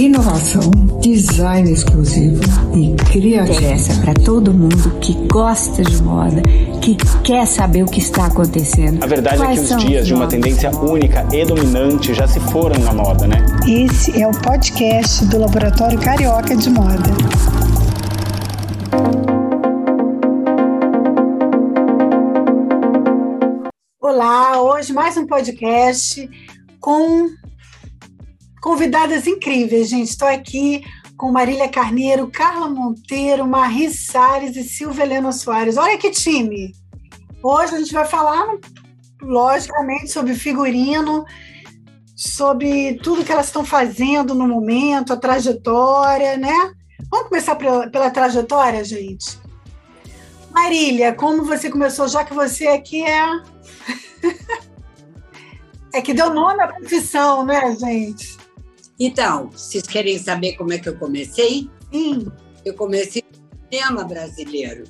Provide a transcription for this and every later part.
inovação, design exclusivo e criatividade. Interessa para todo mundo que gosta de moda, que quer saber o que está acontecendo. A verdade Quais é que os dias de uma tendência única e dominante já se foram na moda, né? Esse é o podcast do Laboratório Carioca de Moda. Olá, hoje mais um podcast com convidadas incríveis, gente. Estou aqui com Marília Carneiro, Carla Monteiro, Marri Salles e Silvia Helena Soares. Olha que time! Hoje a gente vai falar, logicamente, sobre figurino, sobre tudo que elas estão fazendo no momento, a trajetória, né? Vamos começar pela, pela trajetória, gente? Marília, como você começou, já que você aqui é. é que deu nome à profissão, né, gente? Então, vocês querem saber como é que eu comecei? Sim. Eu comecei no cinema brasileiro.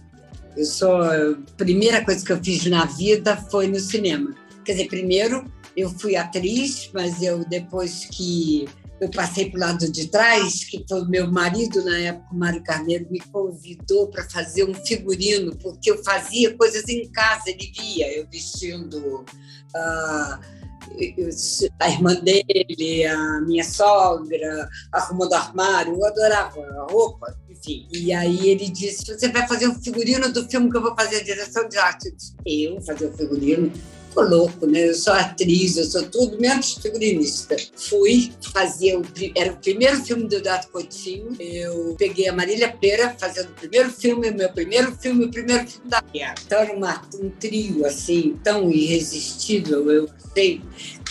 Eu sou a primeira coisa que eu fiz na vida foi no cinema. Quer dizer, primeiro eu fui atriz, mas eu depois que eu passei para o lado de trás, que foi meu marido na época, o Mário Carneiro, me convidou para fazer um figurino, porque eu fazia coisas em casa, ele via eu vestindo eu- a irmã dele, a minha sogra, arrumando armário, eu adorava a roupa, enfim. E aí ele disse: Você vai fazer um figurino do filme que eu vou fazer a direção de arte. Eu disse: Eu fazer o figurino? Ficou louco, né? Eu sou atriz, eu sou tudo menos figurinista. Fui fazer, o, era o primeiro filme do Dato Coutinho. Eu peguei a Marília Pera fazendo o primeiro filme, o meu primeiro filme, o primeiro filme da guerra. Então era uma- um trio assim, tão irresistível, eu sei,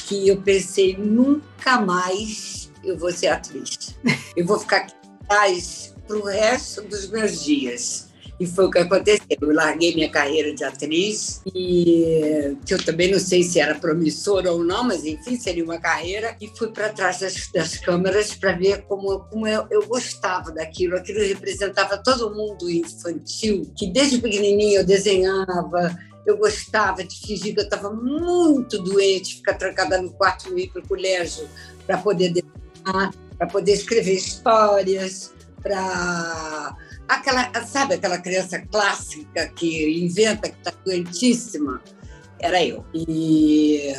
que eu pensei: nunca mais eu vou ser atriz. Eu vou ficar atrás para o resto dos meus dias. E foi o que aconteceu. Eu larguei minha carreira de atriz, e que eu também não sei se era promissora ou não, mas enfim, seria uma carreira, e fui para trás das, das câmeras para ver como, como eu, eu gostava daquilo. Aquilo representava todo mundo infantil, que desde pequenininho eu desenhava, eu gostava de fingir que eu estava muito doente, ficar trancada no quarto e ir para o colégio para poder desenhar, para poder escrever histórias, para aquela, sabe aquela criança clássica que inventa que está doentíssima? Era eu. E,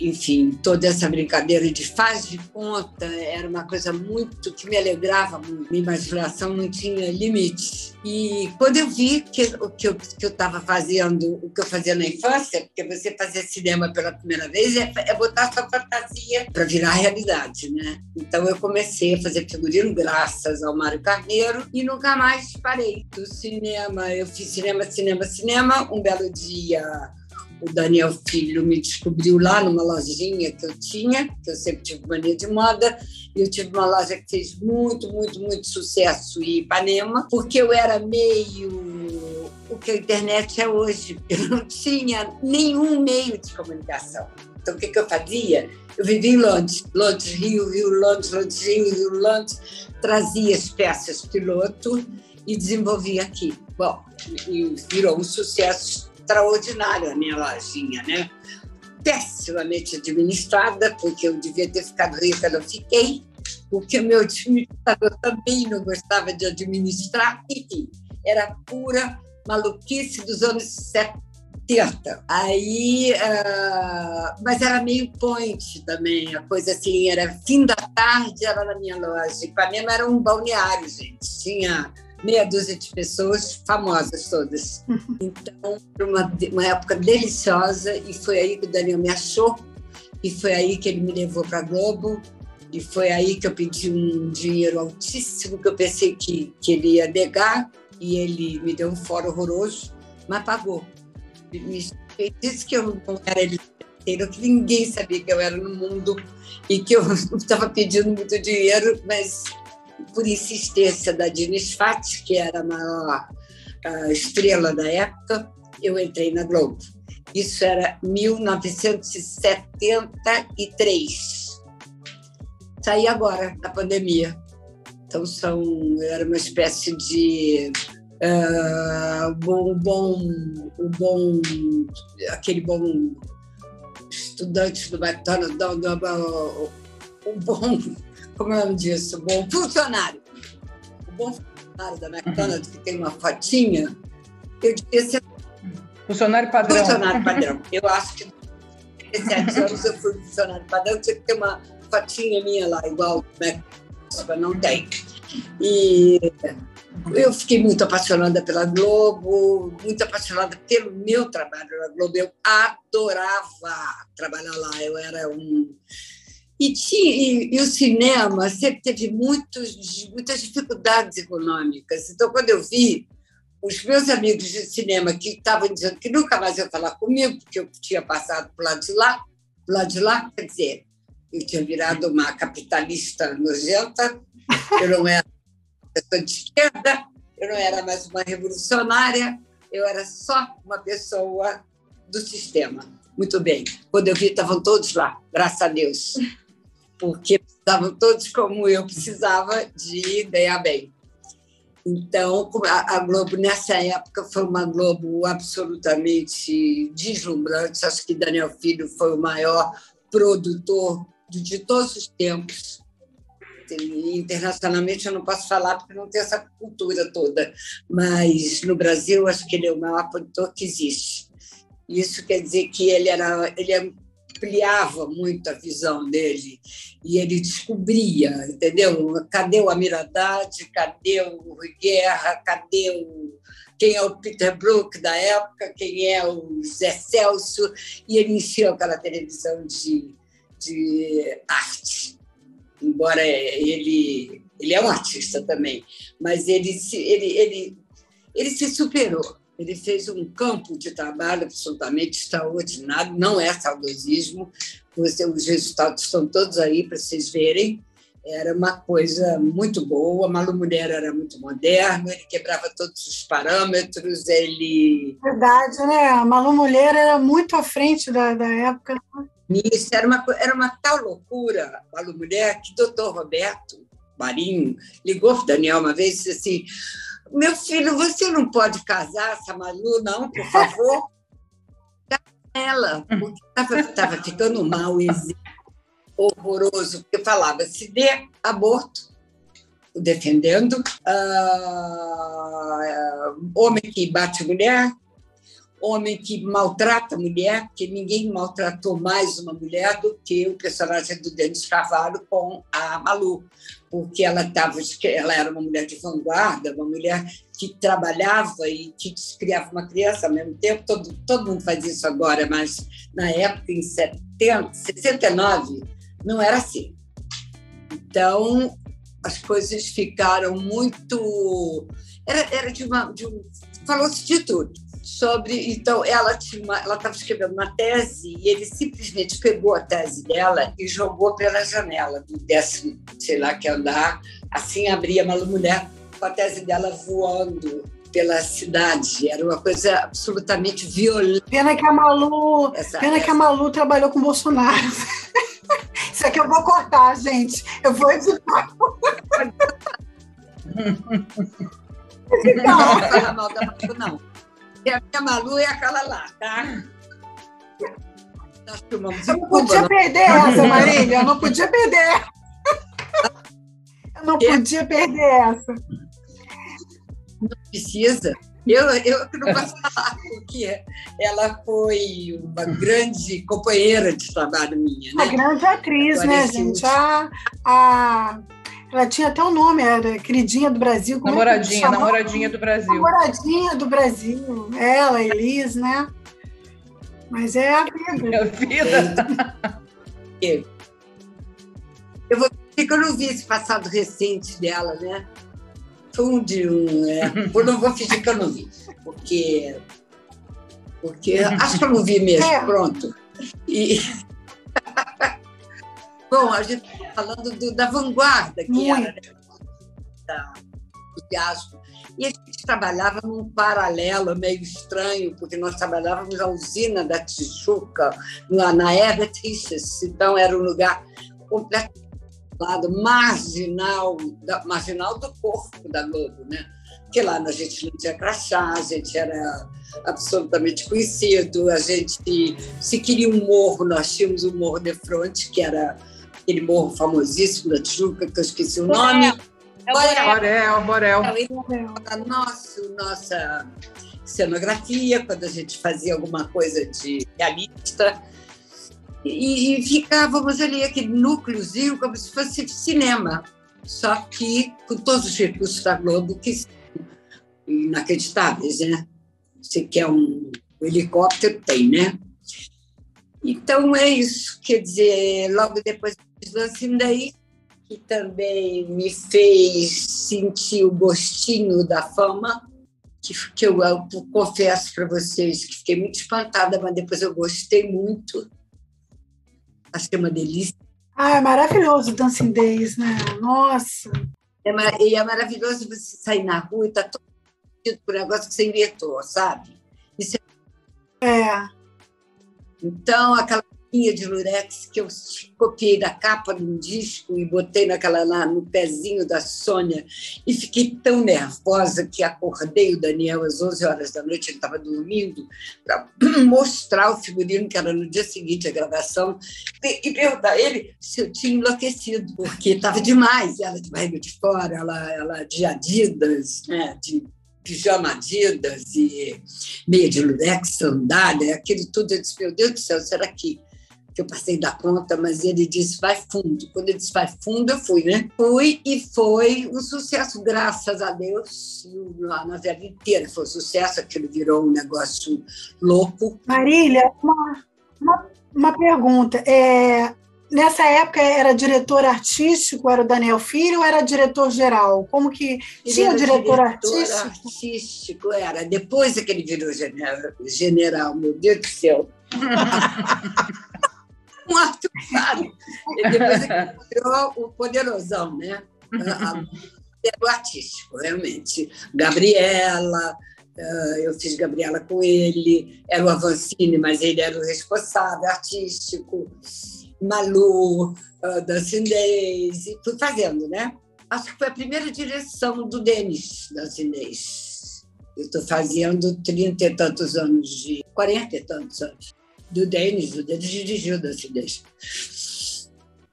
enfim, toda essa brincadeira de faz de conta era uma coisa muito que me alegrava muito. Minha imaginação não tinha limites. E quando eu vi que o que eu estava fazendo, o que eu fazia na infância, porque você fazer cinema pela primeira vez é, é botar sua fantasia para virar realidade, né? Então eu comecei a fazer figurino graças ao Mário Carneiro e nunca mais parei do cinema. Eu fiz cinema, cinema, cinema. Um belo dia o Daniel Filho me descobriu lá numa lojinha que eu tinha, que eu sempre tive mania de moda, e eu tive uma loja que fez muito, muito, muito sucesso em Ipanema, porque eu era meio o que a internet é hoje. Eu não tinha nenhum meio de comunicação. Então, o que, que eu fazia? Eu vivia em Londres, Londres, Rio, Rio, Londres, Londres, Rio, Rio, Londres, trazia as peças piloto e desenvolvia aqui. Bom, e virou um sucesso extraordinário a minha lojinha, né? Pessimamente administrada, porque eu devia ter ficado rica, não fiquei, porque meu administrador também não gostava de administrar, enfim, era pura maluquice dos anos 70. Aí, ah, mas era meio point também, a coisa assim, era fim da tarde, era na minha loja. Ipanema era um balneário, gente, tinha meia dúzia de pessoas famosas todas. Então, foi uma, uma época deliciosa e foi aí que o Daniel me achou e foi aí que ele me levou para Globo e foi aí que eu pedi um dinheiro altíssimo que eu pensei que, que ele ia negar e ele me deu um fora horroroso, mas pagou. Me disse que eu não era ele inteiro, que ninguém sabia que eu era no mundo e que eu estava pedindo muito dinheiro, mas por insistência da Diniz Fati, que era a maior ah, estrela da época, eu entrei na Globo. Isso era 1973. Saí agora, da pandemia. Então, são, era uma espécie de ah, bom, bom, o bom, aquele bom estudante do McDonald's, do, do, o bom, como é o nome disso? O bom funcionário. O bom funcionário da McDonald's, que tem uma fotinha, eu devia ser. Funcionário padrão. Funcionário padrão. Eu acho que 17 anos eu fui funcionário padrão, tinha que ter uma fotinha minha lá, igual McDonald's, mas não tem. E eu fiquei muito apaixonada pela Globo, muito apaixonada pelo meu trabalho na Globo. Eu adorava trabalhar lá. Eu era um. E, tinha, e, e o cinema sempre teve muitos, muitas dificuldades econômicas. Então, quando eu vi os meus amigos de cinema que estavam dizendo que nunca mais iam falar comigo, porque eu tinha passado para lado de lá, pro lado de lá, quer dizer, eu tinha virado uma capitalista nojenta, eu não era pessoa de esquerda, eu não era mais uma revolucionária, eu era só uma pessoa do sistema. Muito bem. Quando eu vi, estavam todos lá, graças a Deus, porque estavam todos como eu precisava de ganhar bem. Então, a Globo, nessa época, foi uma Globo absolutamente deslumbrante. Acho que Daniel Filho foi o maior produtor de todos os tempos internacionalmente eu não posso falar porque não tem essa cultura toda, mas no Brasil acho que ele é o maior produtor que existe. Isso quer dizer que ele era ele ampliava muito a visão dele e ele descobria, entendeu? Cadê o Amiradade? Cadê o Rui Guerra? Cadê o quem é o Peter Brook da época? Quem é o Zé Celso? E ele encheu aquela televisão de, de arte embora ele ele é um artista também, mas ele ele, ele, ele se superou. Ele fez um campo de trabalho absolutamente extraordinário, não é saudosismo, os resultados estão todos aí para vocês verem. Era uma coisa muito boa. Malu Mulher era muito moderno, ele quebrava todos os parâmetros. Ele. Verdade, né? A Malu Mulher era muito à frente da, da época. Né? Isso era uma, era uma tal loucura, Malu Mulher, que o doutor Roberto Marinho ligou para Daniel uma vez e disse assim: Meu filho, você não pode casar essa Malu, não, por favor? ela, porque estava ficando mal, horroroso, porque falava se dê aborto, defendendo, uh, homem que bate mulher, homem que maltrata a mulher, que ninguém maltratou mais uma mulher do que o personagem do Denis Carvalho com a Malu, porque ela tava, ela era uma mulher de vanguarda, uma mulher que trabalhava e que criava uma criança ao mesmo tempo. Todo, todo mundo faz isso agora, mas na época, em 70, 69, não era assim. Então, as coisas ficaram muito. Era, era de uma. De um, Falou-se de tudo sobre. Então, ela estava escrevendo uma tese e ele simplesmente pegou a tese dela e jogou pela janela do décimo, sei lá, que andar. Assim abria uma mulher com a tese dela voando pela cidade. Era uma coisa absolutamente violenta. Pena que a Malu, essa, pena essa... que a Malu trabalhou com Bolsonaro. Isso aqui eu vou cortar, gente. Eu vou editar. Não, não Malu, não. E a minha Malu é aquela lá, tá? Nós filmamos eu não podia Cuba, perder não. essa, Marília. Eu não podia perder. Eu não podia perder essa. Não precisa. Eu, eu não posso falar, porque ela foi uma grande companheira de trabalho minha. Né? Uma grande atriz, Agora, né, gente? A, a ela tinha até o um nome, era queridinha do Brasil. Como é namoradinha, namoradinha do Brasil. Namoradinha do Brasil. Ela, Elis, né? Mas é a vida. É a vida. Eu vou dizer que eu não vi esse passado recente dela, né? Foi um de um. É, eu não vou fingir que eu não vi, porque. Porque acho que eu não vi mesmo, é. pronto. E. Bom, a gente está falando do, da vanguarda que Muito. era, né? do. E a gente trabalhava num paralelo meio estranho, porque nós trabalhávamos na usina da Tijuca, na, na Richards, então era um lugar completamente marginal, da, marginal do corpo da Globo, né? Porque lá a gente não tinha crachá, a gente era absolutamente conhecido, a gente, se queria um morro, nós tínhamos o um Morro de Fronte, que era aquele morro famosíssimo da Tijuca, que eu esqueci o nome. É o Borel, Borel. Nosso, nossa cenografia, quando a gente fazia alguma coisa de realista. E, e ficávamos ali, aquele núcleozinho, como se fosse cinema. Só que com todos os recursos da Globo, que são inacreditáveis, né? Você quer um, um helicóptero, tem, né? Então é isso, quer dizer, logo depois do assim que também me fez sentir o gostinho da fama, que, que eu, eu confesso para vocês que fiquei muito espantada, mas depois eu gostei muito. Achei uma delícia. Ah, é maravilhoso o Dancing Days, né? Nossa! É, e é maravilhoso você sair na rua e tá todo por um negócio que você inventou, sabe? Isso é... é. Então, aquela linha de lurex que eu copiei da capa de um disco e botei naquela lá no pezinho da Sônia e fiquei tão nervosa que acordei o Daniel às 11 horas da noite, ele estava dormindo, para mostrar o figurino que era no dia seguinte a gravação e, perguntar a ele se eu tinha enlouquecido, porque estava demais, ela de barriga de fora, ela, ela de Adidas, né, de pijama Adidas e meia de lurex, sandália, aquele tudo. Eu disse, meu Deus do céu, será que, que eu passei da conta? Mas ele disse, vai fundo. Quando ele disse, vai fundo, eu fui, né? Fui e foi um sucesso, graças a Deus. A novela inteira foi um sucesso, aquilo virou um negócio louco. Marília, uma, uma, uma pergunta. É, Nessa época era diretor artístico, era o Daniel Filho ou era diretor geral? Como que tinha diretor, diretor artístico? artístico? Era depois é que ele virou general, general meu Deus do céu. um ato claro. Depois é que virou o poderosão, né? Era o artístico, realmente. Gabriela, eu fiz Gabriela com ele, era o Avancini, mas ele era o responsável artístico. Malu, Dancing Days, e fui fazendo, né? Acho que foi a primeira direção do Denis Dancing Days. Eu estou fazendo 30 e tantos anos de. 40 e tantos anos. Do Denis, o Denis dirigiu Dancing Days.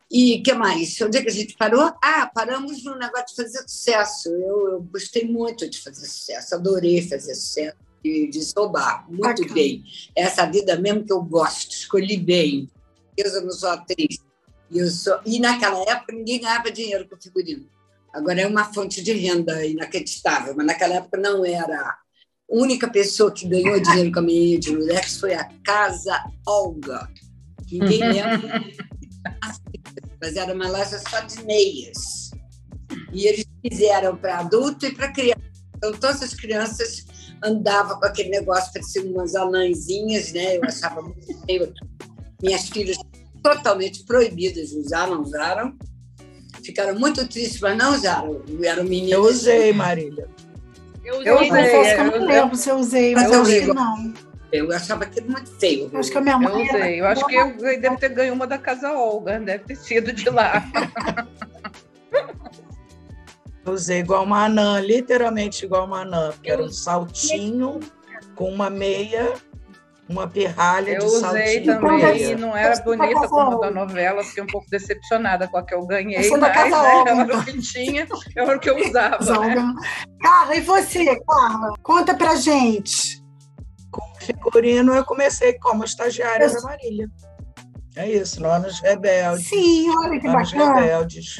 E o que mais? Onde é que a gente parou? Ah, paramos no negócio de fazer sucesso. Eu, eu gostei muito de fazer sucesso, adorei fazer sucesso e de soubar, muito Bacana. bem. Essa vida mesmo que eu gosto, escolhi bem eu não sou atriz. Eu sou... E naquela época ninguém ganhava dinheiro com figurino. Agora é uma fonte de renda inacreditável, mas naquela época não era. Única pessoa que ganhou dinheiro com a menina de Lurex foi a Casa Olga. Ninguém lembra. mas era uma loja só de meias. E eles fizeram para adulto e para criança. Então, todas as crianças andavam com aquele negócio, pareciam umas anãzinhas, né? Eu achava muito feio minhas filhas totalmente proibidas de usar, não usaram. Ficaram muito tristes, mas não usaram. Eram meninas. Eu usei, Marília. Eu usei. Eu usei. Eu, eu não lembro se eu usei, mas, eu usei. não. Eu achava aquilo muito feio. Eu acho que a minha mãe. Eu usei. Eu acho que eu devo ter ganho uma da Casa Olga, deve ter sido de lá. Eu usei igual uma anã, literalmente igual uma anã, porque era um saltinho com uma meia uma pirralha eu de usei também e não era bonita como da novela, fiquei um pouco decepcionada com a que eu ganhei, mas né, era o que tinha, era o que eu usava. Né? Carla, e você, Carla? Conta pra gente. Com figurino, eu comecei como estagiária eu... da Marília. É isso, Nonos Rebeldes. Sim, olha que Nonos bacana. Rebeldes.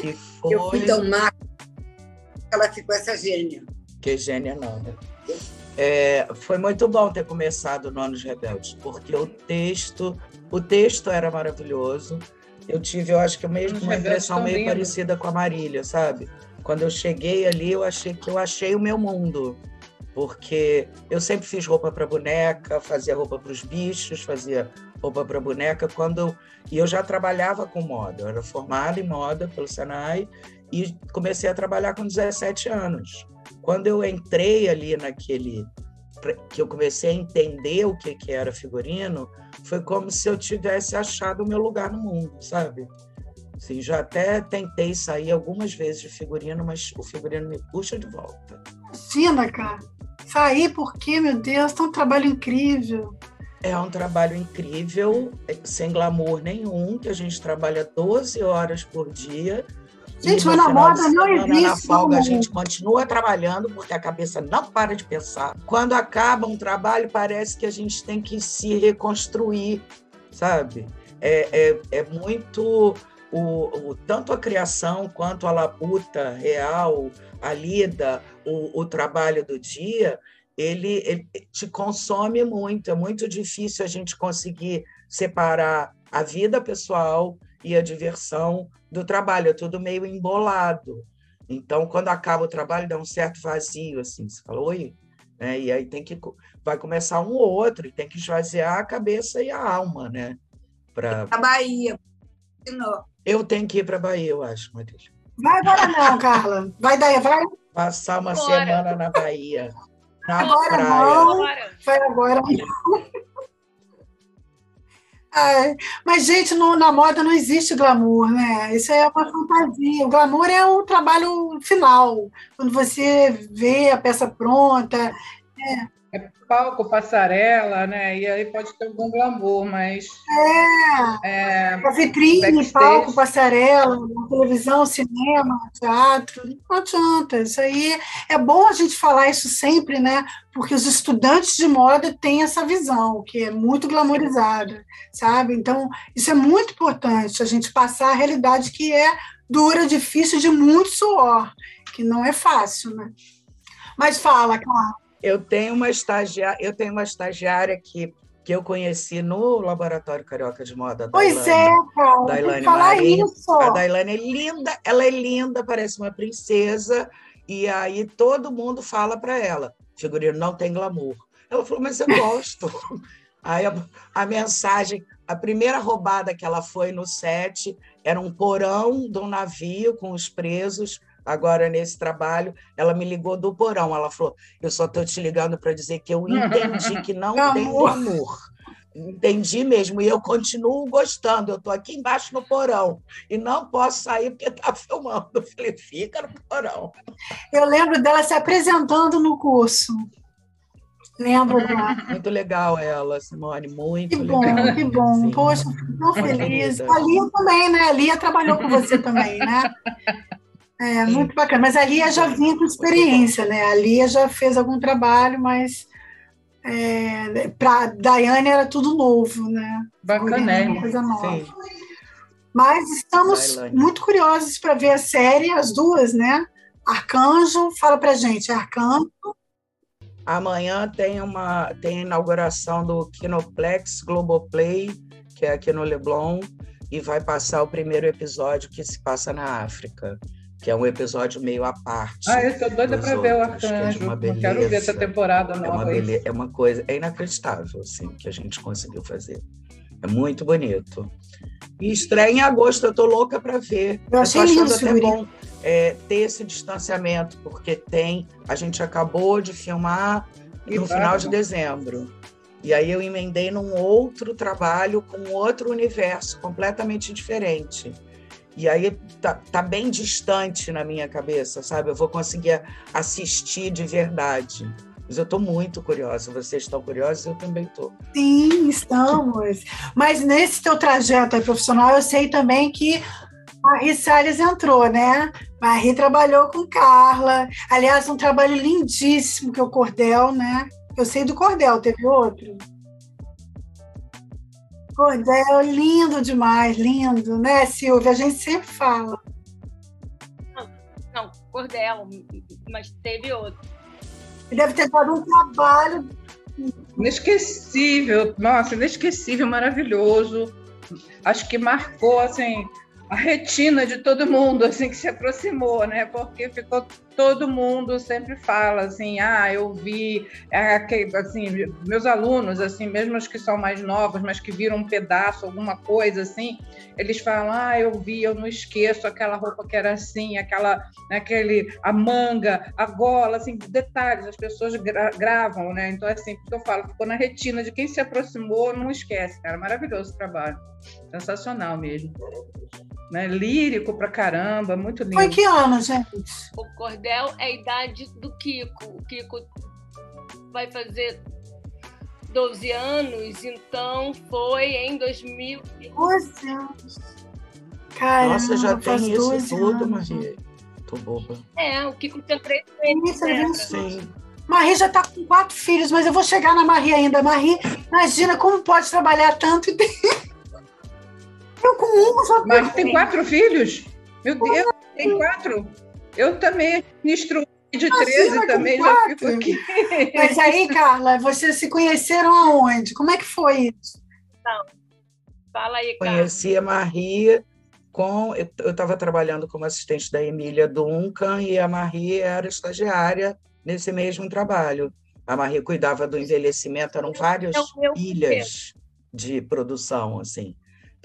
Que foi... Eu fui tão má ela ficou essa gênia. Que gênia não. É, foi muito bom ter começado no Anos Rebeldes, porque o texto, o texto era maravilhoso. Eu tive, eu acho que mesmo uma impressão meio lindo. parecida com a Marília, sabe? Quando eu cheguei ali, eu achei que eu achei o meu mundo, porque eu sempre fiz roupa para boneca, fazia roupa para os bichos, fazia roupa para boneca. Quando eu, e eu já trabalhava com moda, eu era formada em moda pelo Senai e comecei a trabalhar com 17 anos. Quando eu entrei ali naquele que eu comecei a entender o que que era figurino, foi como se eu tivesse achado o meu lugar no mundo, sabe? Assim, já até tentei sair algumas vezes de figurino, mas o figurino me puxa de volta. Imagina, cara. Sair porque, meu Deus, tá um trabalho incrível. É um trabalho incrível, sem glamour nenhum, que a gente trabalha 12 horas por dia. Gente, mas na moda não existe. Na folga, a gente continua trabalhando, porque a cabeça não para de pensar. Quando acaba um trabalho, parece que a gente tem que se reconstruir, sabe? É, é, é muito. O, o, tanto a criação quanto a labuta real, a lida, o, o trabalho do dia, ele, ele te consome muito. É muito difícil a gente conseguir separar a vida pessoal e a diversão do trabalho, é tudo meio embolado. Então, quando acaba o trabalho, dá um certo vazio, assim, você fala, oi, né? e aí tem que, vai começar um ou outro, e tem que esvaziar a cabeça e a alma, né? Pra... A Bahia. Eu tenho que ir para a Bahia, eu acho, Matheus. Vai agora não, Carla. Vai daí, vai. Passar uma semana na Bahia. Na agora praia. Não, vai agora. Ai, mas, gente, no, na moda não existe glamour, né? Isso é uma fantasia. O glamour é o trabalho final, quando você vê a peça pronta. É palco, passarela, né? E aí pode ter algum glamour, mas. É! é a vitrine, backstage. palco, passarela, televisão, cinema, teatro, não adianta. Isso aí é bom a gente falar isso sempre, né? Porque os estudantes de moda têm essa visão, que é muito glamourizada, sabe? Então, isso é muito importante, a gente passar a realidade que é dura, difícil, de muito suor, que não é fácil, né? Mas fala, Clara. Eu tenho uma estagiária, eu tenho uma estagiária que, que eu conheci no Laboratório Carioca de Moda. Pois Dailane, é, cara. Dailane falar isso. A Dailane é linda, ela é linda, parece uma princesa, e aí todo mundo fala para ela: figurino não tem glamour. Ela falou, mas eu gosto. aí a, a mensagem, a primeira roubada que ela foi no set era um porão de um navio com os presos agora nesse trabalho, ela me ligou do porão. Ela falou: Eu só estou te ligando para dizer que eu entendi que não tem amor. Entendi mesmo, e eu continuo gostando. Eu estou aqui embaixo no porão e não posso sair porque está filmando. Eu falei: Fica no porão. Eu lembro dela se apresentando no curso. Lembro dela. Muito legal ela, Simone, muito que legal. Bom, que bom, Sim. Poxa, tão feliz. A Lia também, né? A Lia trabalhou com você também, né? É, muito bacana. Mas a Lia já vinha com experiência, né? A Lia já fez algum trabalho, mas é, para Daiane era tudo novo, né? Bacana, uma coisa nova. Sim. Mas estamos muito curiosos para ver a série, as duas, né? Arcanjo, fala para gente, Arcanjo. Amanhã tem uma tem a inauguração do Kinoplex Globoplay, que é aqui no Leblon, e vai passar o primeiro episódio que se passa na África que é um episódio meio à parte. Ah, eu tô doida para ver o Arcanjo. É beleza, quero ver essa temporada nova. É uma, beleza, é uma coisa, é inacreditável, assim, que a gente conseguiu fazer. É muito bonito. E estreia em agosto, eu tô louca para ver. Eu achei eu lindo, até bom é, ter esse distanciamento, porque tem. A gente acabou de filmar no final de dezembro. E aí eu emendei num outro trabalho com outro universo completamente diferente. E aí tá, tá bem distante na minha cabeça, sabe? Eu vou conseguir assistir de verdade. Mas eu estou muito curiosa. Vocês estão curiosos? Eu também estou. Sim, estamos. Mas nesse teu trajeto profissional, eu sei também que a Salles entrou, né? A Ri trabalhou com Carla. Aliás, um trabalho lindíssimo que é o Cordel, né? Eu sei do Cordel, teve outro? Cordel, lindo demais, lindo, né, Silvia? A gente sempre fala. Não, não Cordel, mas teve outro. Deve ter dado um trabalho. Inesquecível, nossa, inesquecível, maravilhoso. Acho que marcou, assim, a retina de todo mundo assim que se aproximou, né? Porque ficou todo mundo sempre fala assim, ah, eu vi, é, assim, meus alunos, assim, mesmo os que são mais novos, mas que viram um pedaço, alguma coisa assim, eles falam, ah, eu vi, eu não esqueço aquela roupa que era assim, aquela, aquele, a manga, a gola, assim, detalhes, as pessoas gra gravam, né? Então, assim, porque eu falo, ficou na retina de quem se aproximou, não esquece, cara, maravilhoso o trabalho, sensacional mesmo né? Lírico pra caramba, muito lindo. Foi que ano, gente? O Cordel é a idade do Kiko. O Kiko vai fazer 12 anos, então foi em 2000. 12 anos. Caramba, Nossa, já tem isso 12 tudo, anos. Maria. Tô boba. É, o Kiko tinha três meses. eu né? Marie já tá com quatro filhos, mas eu vou chegar na Marie ainda. Marie, imagina como pode trabalhar tanto e ter... Eu com já Mas tem quatro filhos? Meu Deus, tem quatro. Eu também administro de Imagina 13 com também, já fico aqui. Mas aí, Carla, vocês se conheceram aonde? Como é que foi isso? Fala aí, cara. Conheci a Maria com. Eu estava trabalhando como assistente da Emília Duncan e a Maria era estagiária nesse mesmo trabalho. A Maria cuidava do envelhecimento, eram várias É ilhas de produção, assim.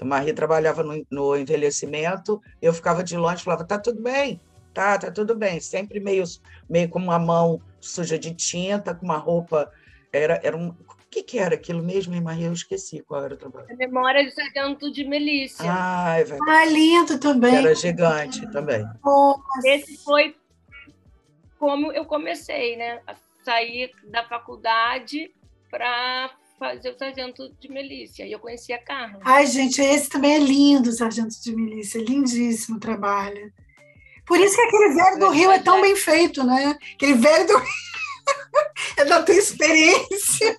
A Maria trabalhava no, no envelhecimento, eu ficava de longe e falava: tá tudo bem, tá, tá tudo bem. Sempre meio, meio com uma mão suja de tinta, com uma roupa. Era, era um. O que, que era aquilo mesmo, hein, Maria? Eu esqueci qual era o trabalho. A memória de sargento de Melícia. Ah, é verdade. Ah, lindo também. Era gigante também. Esse foi como eu comecei, né? A sair da faculdade para fazer o sargento de Melícia. E eu conheci a Carla. Ai, gente, esse também é lindo, Sargento de Milícia. Lindíssimo trabalho. Por isso que aquele velho do Rio é tão bem feito, né? Aquele velho do Rio é da tua experiência.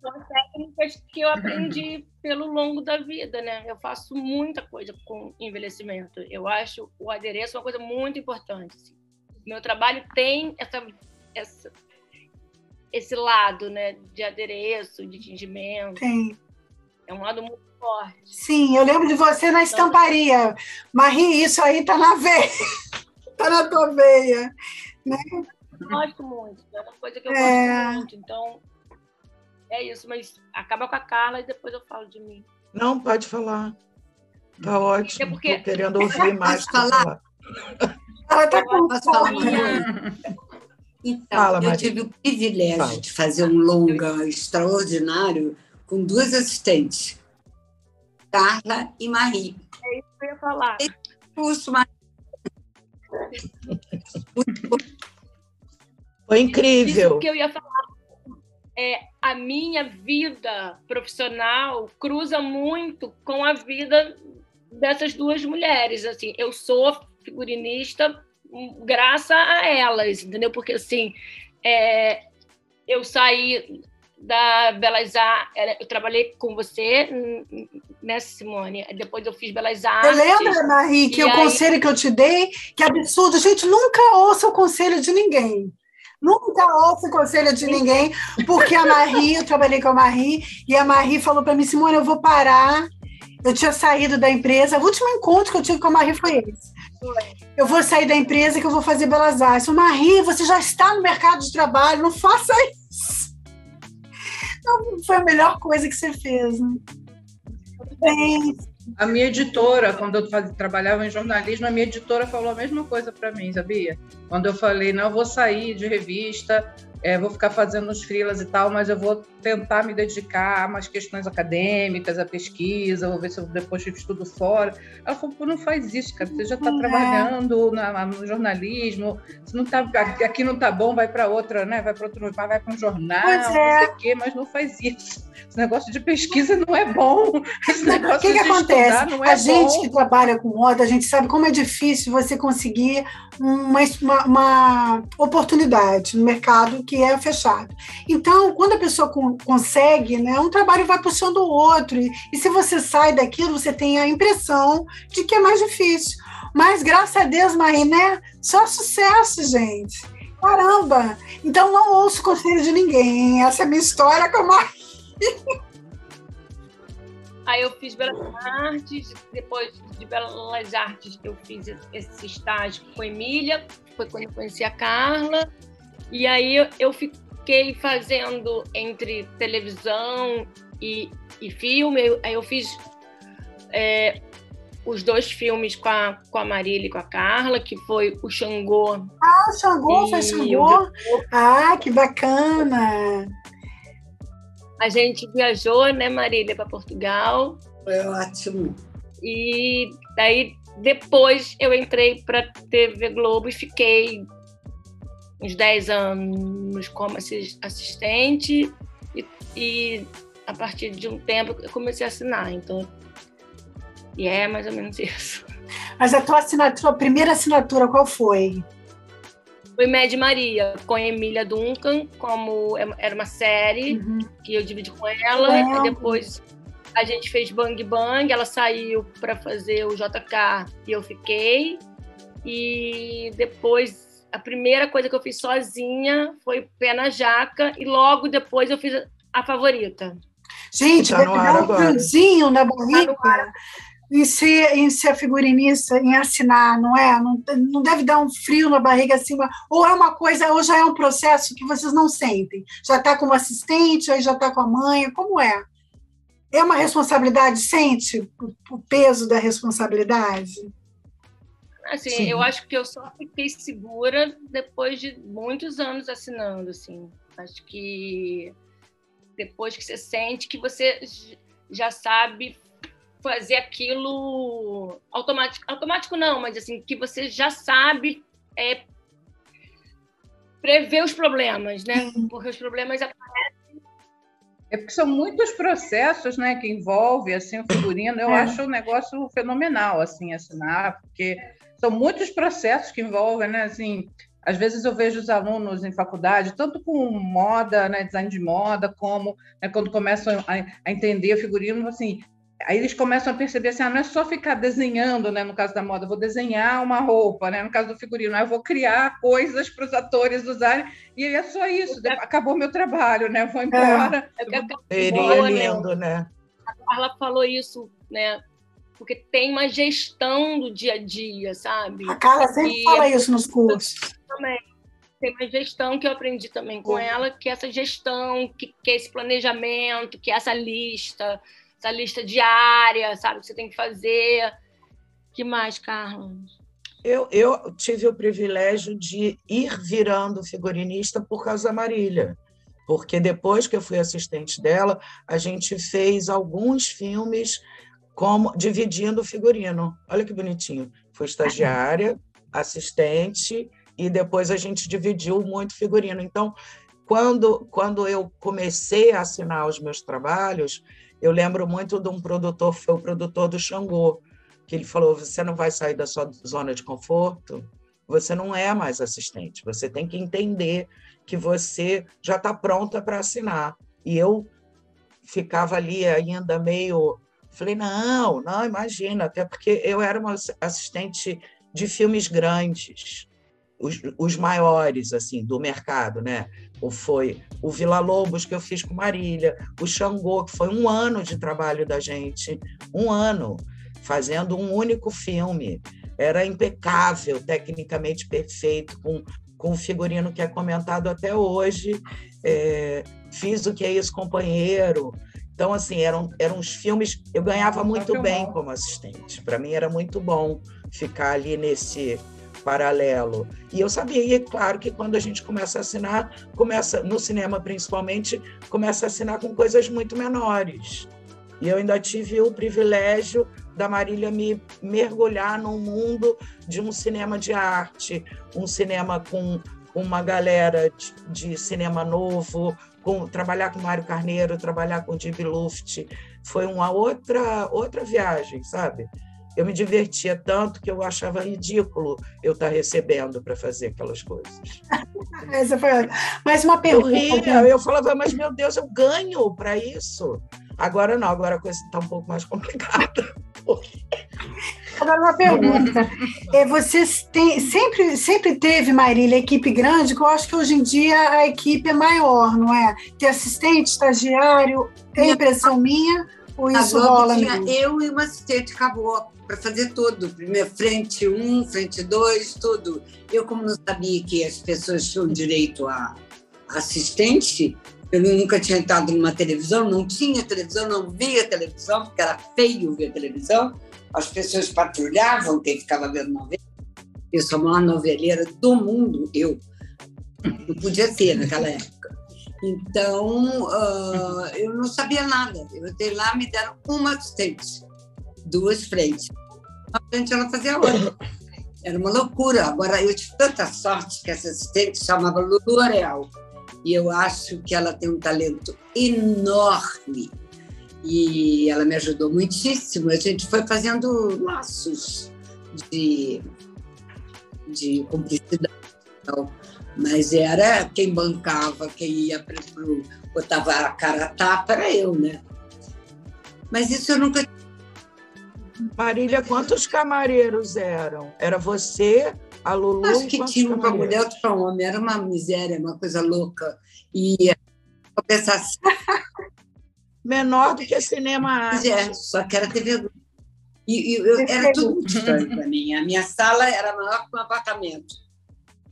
São técnicas que eu aprendi pelo longo da vida, né? Eu faço muita coisa com envelhecimento. Eu acho o adereço uma coisa muito importante. assim. Meu trabalho tem essa, essa- esse lado, né? De adereço, de tingimento. Tem. É um lado muito forte. Sim, eu lembro de você na estamparia. Marie, isso aí tá na veia. tá na tua veia. Gosto muito. É uma coisa que eu É. gosto muito. Então, é isso. Mas acaba com a Carla e depois eu falo de mim. Não, pode falar. Tá ótimo. É porque- Tô querendo ouvir mais. Posso pra falar? Ela tá com falar, fome. Então, Fala, eu Maria. tive o privilégio Fala. de fazer um longa extraordinário com duas assistentes, Carla e Marie. Eu ia falar. Curso Marie. Foi Isso incrível. que eu ia falar. É, a minha vida profissional cruza muito com a vida dessas duas mulheres. Assim, eu sou figurinista hum, graças a elas, entendeu? Porque assim, é, eu saí da Belas Artes, eu trabalhei com você, hum, né, Simone? Depois eu fiz Belas Eu Artes. lembro, Marie, que o aí- conselho que eu te dei, que absurdo. Gente, nunca ouça o conselho de ninguém. Nunca ouça o conselho de ninguém, porque a Marie, eu trabalhei com a Marie, e a Marie falou para mim, Simone, eu vou parar. Eu tinha saído da empresa. O último encontro que eu tive com a Marie foi esse. Eu vou sair da empresa que eu vou fazer Belas Artes. Marie, você já está no mercado de trabalho, não faça isso. Não, foi a melhor coisa que você fez. Né? Bem, A minha editora, quando eu trabalhava em jornalismo, a minha editora falou a mesma coisa para mim, sabia? Quando eu falei, não, eu vou sair de revista, é, vou ficar fazendo uns freelas e tal, mas eu vou tentar me dedicar a umas questões acadêmicas, a pesquisa, vou ver se eu depois estudo fora. Ela falou, não faz isso, cara, você já está É. trabalhando na- no jornalismo, se não tá, aqui não tá bom, vai para outra, né? Vai para outro, vai para um jornal, Pois não é. sei o quê, mas não faz isso. Esse negócio de pesquisa não é bom. Esse O negócio que, que de acontece? não é a gente bom. que trabalha com moda, a gente sabe como é difícil você conseguir uma, uma, oportunidade no mercado que é fechado. Então, quando a pessoa con- consegue, né, um trabalho vai puxando o outro. E, e se você sai daquilo, você tem a impressão de que é mais difícil. Mas, graças a Deus, Marie, né? Só sucesso, gente. Caramba! Então, não ouço conselho de ninguém. Essa é a minha história com a Marie. Aí eu fiz Belas Artes, depois de Belas Artes eu fiz esse estágio com a Emília, foi quando eu conheci a Carla, e aí eu- fiquei fazendo entre televisão e, e filme, aí eu fiz é, os dois filmes com a, com a Marília e com a Carla, que foi o Xangô. Ah, o Xangô, foi Xangô. Ah, que bacana! A gente viajou, né, Marília, para Portugal. Foi ótimo. E daí depois eu entrei para TV Globo e fiquei uns 10 anos como assis- assistente e, e a partir de um tempo eu comecei a assinar. Então, e é mais ou menos isso. Mas a tua assinatura, a primeira assinatura, qual foi? Foi Mad Maria, com Emília Duncan, como é, era uma série uhum. que eu dividi com ela, e depois a gente fez Bang Bang, ela saiu para fazer o JK e eu fiquei. E depois, a primeira coisa que eu fiz sozinha foi Pé na Jaca, e logo depois eu fiz a favorita. Gente, tá deve dar um friozinho na barriga. Tá em ser, em ser figurinista, em assinar, não é? Não, não deve dar um frio na barriga assim, ou é uma coisa, ou já é um processo que vocês não sentem. Já está como assistente, aí já está com a mãe, como é? É uma responsabilidade? Sente o, o peso da responsabilidade? Assim, Sim. eu acho que eu só fiquei segura depois de muitos anos assinando, assim. Acho que depois que você sente que você já sabe fazer aquilo automático, automático não, mas assim que você já sabe é, prever os problemas, né? Porque os problemas aparecem. É porque são muitos processos, né, que envolve assim o figurino. Eu é. acho um negócio fenomenal assim assinar, porque são muitos processos que envolvem, né, assim. Às vezes eu vejo os alunos em faculdade, tanto com moda, né, design de moda, como né, quando começam a, a entender o figurino, assim, aí eles começam a perceber assim, ah, não é só ficar desenhando, né? No caso da moda, vou desenhar uma roupa, né? No caso do figurino, ah, eu vou criar coisas para os atores usarem e é só isso. Acabou meu trabalho, né? Vou embora. É, é Seria lindo, né? A Carla falou isso, né? Porque tem uma gestão do dia a dia, sabe? A Carla sempre e fala isso nos cursos. Também tem uma gestão que eu aprendi também com ela, que é essa gestão, que, que é esse planejamento, que é essa lista, essa lista diária, sabe, que você tem que fazer. que mais, Carlos? Eu, eu tive o privilégio de ir virando figurinista por causa da Marília, porque depois que eu fui assistente dela, a gente fez alguns filmes como dividindo o figurino. Olha que bonitinho. Fui estagiária, assistente e depois a gente dividiu muito figurino. Então, quando quando eu comecei a assinar os meus trabalhos, eu lembro muito de um produtor, foi o produtor do Xangô, que ele falou: você não vai sair da sua zona de conforto, você não é mais assistente, você tem que entender que você já está pronta para assinar. E eu ficava ali ainda meio. Falei: não, não, imagina, até porque eu era uma assistente de filmes grandes os, os maiores assim do mercado, né? Ou foi o Vila Lobos que eu fiz com Marília, o Xangô, que foi um ano de trabalho da gente, um ano fazendo um único filme. Era impecável, tecnicamente perfeito, com, com o figurino que é comentado até hoje. É, fiz o que é isso, companheiro. Então, assim, eram, eram os filmes. Eu ganhava muito bem como assistente. Para mim era muito bom ficar ali nesse paralelo. E eu sabia, e é claro que quando a gente começa a assinar, começa no cinema principalmente, começa a assinar com coisas muito menores. E eu ainda tive o privilégio da Marília me mergulhar num mundo de um cinema de arte, um cinema com uma galera de, de cinema novo, com, trabalhar com Mário Carneiro, trabalhar com Dib Luft, foi uma outra outra viagem, sabe? Eu me divertia tanto que eu achava ridículo eu estar recebendo para fazer aquelas coisas. Essa foi mais uma pergunta. Eu ria, eu falava, mas meu Deus, eu ganho para isso. Agora não, agora a coisa está um pouco mais complicada. Agora uma pergunta. É, vocês têm, sempre, sempre teve, Marília, equipe grande, que eu acho que hoje em dia a equipe é maior, não é? Ter assistente, estagiário, é impressão minha ou isso rola tinha mesmo? eu e uma assistente, acabou para fazer tudo. Primeiro, frente um, frente dois, tudo. Eu, como não sabia que as pessoas tinham direito a assistente, eu nunca tinha entrado numa televisão, não tinha televisão, não via televisão, porque era feio ver televisão. As pessoas patrulhavam, quem ficava vendo novela. Eu sou a maior noveleira do mundo, eu. Não podia ser naquela época. Então, uh, eu não sabia nada. Eu entrei lá, me deram uma assistente duas frentes. A frente ela fazia outra. Era uma loucura. Agora, eu tive tanta sorte que essa assistente chamava Lulu Areal. e eu acho que ela tem um talento enorme. E ela me ajudou muitíssimo. A gente foi fazendo laços de, de cumplicidade. Mas era quem bancava, quem ia para o. botava a cara a tapa, era eu, né? Mas isso eu nunca. Marília, quantos camareiros eram? Era você, a Lulu? Acho que tinha um para mulher, outro para homem. Era uma miséria, uma coisa louca. E compensação. Menor do que cinema arte. É, só que era TV e, e eu, era tudo muito estranho para mim. A minha sala era maior que um apartamento.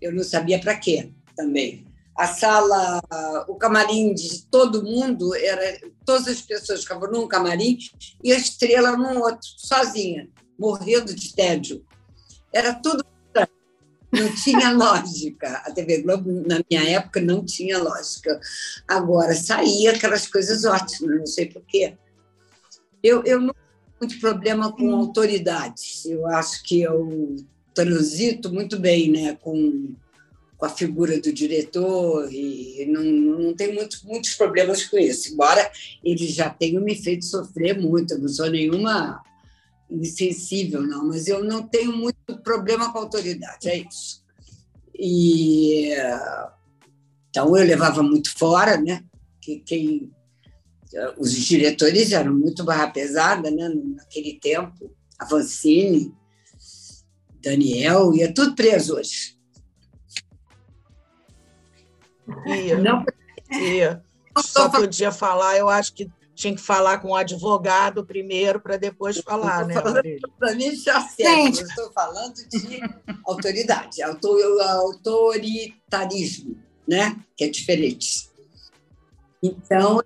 Eu não sabia para quê também. A sala, o camarim de todo mundo, era todas as pessoas ficavam num camarim e a estrela num outro, sozinha, morrendo de tédio. Era tudo. Não tinha lógica. A TV Globo, na minha época, não tinha lógica. Agora, saía aquelas coisas ótimas, não sei porquê. Eu, eu não muito problema com autoridades. Eu acho que eu transito muito bem né, com, com a figura do diretor e não, não tenho muito, muitos problemas com isso, embora eles já tenham me feito sofrer muito. Eu não sou nenhuma insensível, não, mas eu não tenho muito problema com autoridade, é isso. E então eu levava muito fora, né? Que quem os diretores eram muito barra pesada, né? Naquele tempo, a Vancini, Daniel, ia tudo preso hoje. Ia. Não, ia. Só podia falar, eu acho que tinha que falar com o advogado primeiro para depois falar, né? Para mim já certo, eu estou falando de autoridade, autoritarismo, né? Que é diferente. Então,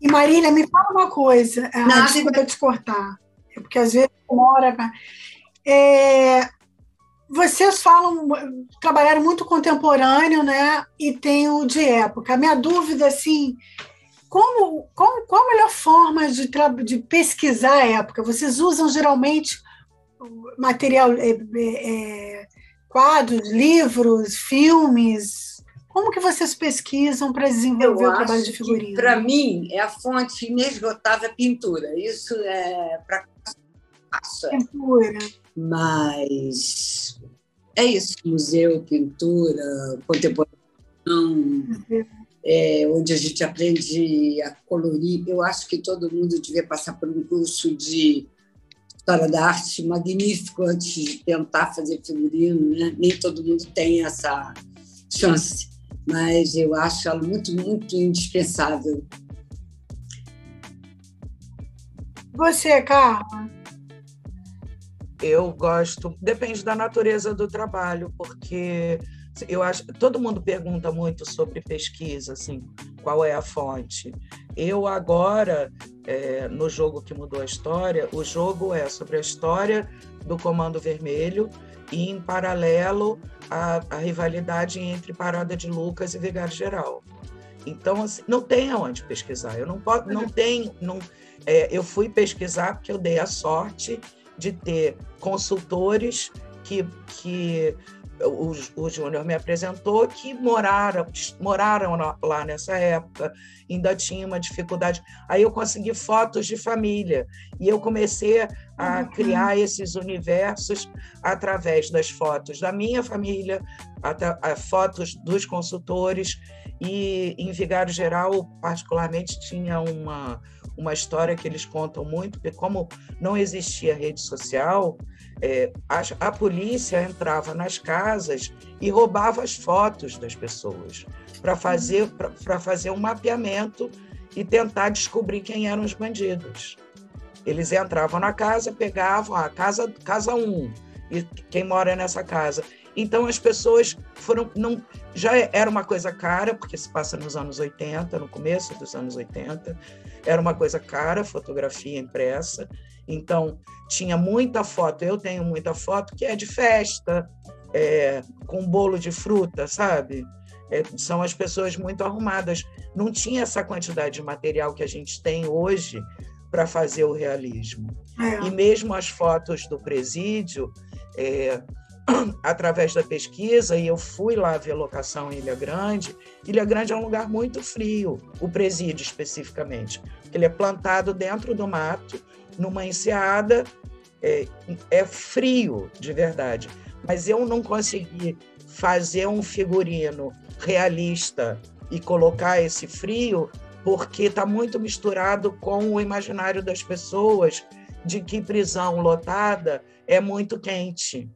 e Marília, me fala uma coisa. Ah, Não, desculpa te cortar, porque às vezes demora. É, vocês falam, trabalharam muito contemporâneo, né? E tem o de época. A minha dúvida, assim, como, como, qual a melhor forma de, de pesquisar a época? Vocês usam geralmente material, é, é, quadros, livros, filmes? Como que vocês pesquisam para desenvolver Eu o trabalho de figurino? Para mim, é a fonte inesgotável a pintura. Isso é para pintura. Mas é isso, museu, pintura, contemporâneo, é, onde a gente aprende a colorir. Eu acho que todo mundo devia passar por um curso de história da arte magnífico antes de tentar fazer figurino, né? Nem todo mundo tem essa chance mas eu acho ela muito, muito indispensável. Você, Carla? Eu gosto, depende da natureza do trabalho, porque eu acho todo mundo pergunta muito sobre pesquisa, assim, qual é a fonte. Eu agora, é, no jogo que mudou a história, o jogo é sobre a história do Comando Vermelho e, em paralelo, a, a rivalidade entre Parada de Lucas e Vigário Geral. Então, assim, não tem aonde pesquisar. Eu não posso, não tenho. Não, é, eu fui pesquisar porque eu dei a sorte de ter consultores que, que o, o Júnior me apresentou que moraram, moraram lá nessa época, ainda tinha uma dificuldade. Aí eu consegui fotos de família e eu comecei a criar esses universos através das fotos da minha família, a, fotos dos consultores e em Vigário Geral, particularmente, tinha uma uma história que eles contam muito, porque como não existia rede social, é, a, a, polícia entrava nas casas e roubava as fotos das pessoas para fazer, fazer um mapeamento e tentar descobrir quem eram os bandidos. Eles entravam na casa, pegavam a casa, casa 1, um, e quem mora nessa casa. Então as pessoas foram. Não, já era uma coisa cara, porque se passa nos anos 80, no começo dos anos 80, era uma coisa cara, fotografia impressa. Então, tinha muita foto. Eu tenho muita foto que é de festa, é, com bolo de fruta, sabe? É, são as pessoas muito arrumadas. Não tinha essa quantidade de material que a gente tem hoje para fazer o realismo. É. E mesmo as fotos do presídio, é, através da pesquisa, e eu fui lá ver locação em Ilha Grande. Ilha Grande é um lugar muito frio, o presídio especificamente. Ele é plantado dentro do mato, numa enseada, é, é frio de verdade. Mas eu não consegui fazer um figurino realista e colocar esse frio porque está muito misturado com o imaginário das pessoas de que prisão lotada é muito quente.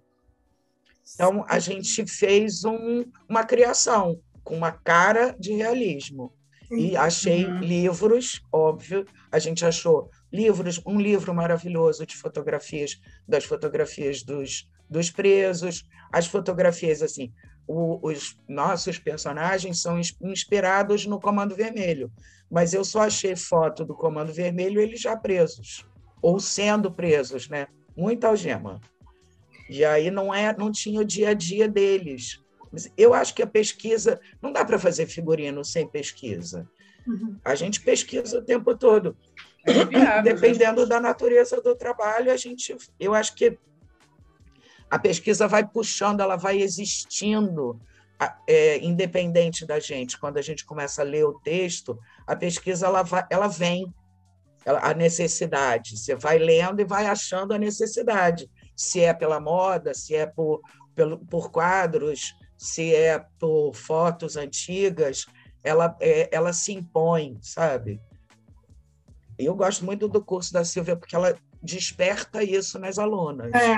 Então, a gente fez um, uma criação com uma cara de realismo. E achei uhum. livros, óbvio, a gente achou livros, um livro maravilhoso de fotografias, das fotografias dos, dos presos, as fotografias, assim, o, os nossos personagens são inspirados no Comando Vermelho, mas eu só achei foto do Comando Vermelho eles já presos, ou sendo presos, né? Muita algema. E aí não é, não tinha o dia a dia deles. Mas eu acho que a pesquisa não dá para fazer figurino sem pesquisa. Uhum. A gente pesquisa o tempo todo. É viável, Dependendo né? da natureza do trabalho, a gente, eu acho que a pesquisa vai puxando, ela vai existindo, é, independente da gente. Quando a gente começa a ler o texto, a pesquisa ela, vai, ela vem, ela, a necessidade. Você vai lendo e vai achando a necessidade. Se é pela moda, se é por, pelo, por quadros, se é por fotos antigas, ela, é, ela se impõe, sabe? Eu gosto muito do curso da Silvia porque ela desperta isso nas alunas. É.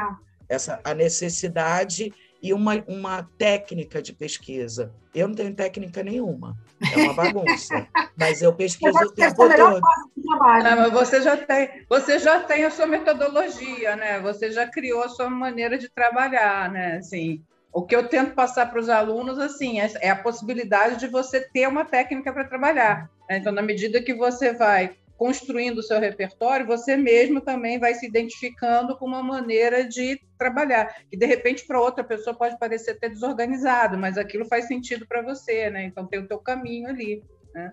Essa, a necessidade e uma, uma técnica de pesquisa. Eu não tenho técnica nenhuma, é uma bagunça, mas eu pesquiso o tempo todo. Não, mas você já tem, você já tem a sua metodologia, né? Você já criou a sua maneira de trabalhar, né? Assim, o que eu tento passar para os alunos assim é, é, a possibilidade de você ter uma técnica para trabalhar. Né? Então, na medida que você vai construindo o seu repertório, você mesmo também vai se identificando com uma maneira de trabalhar. E, de repente, para outra pessoa pode parecer até desorganizado, mas aquilo faz sentido para você, né? Então, tem o teu caminho ali, né?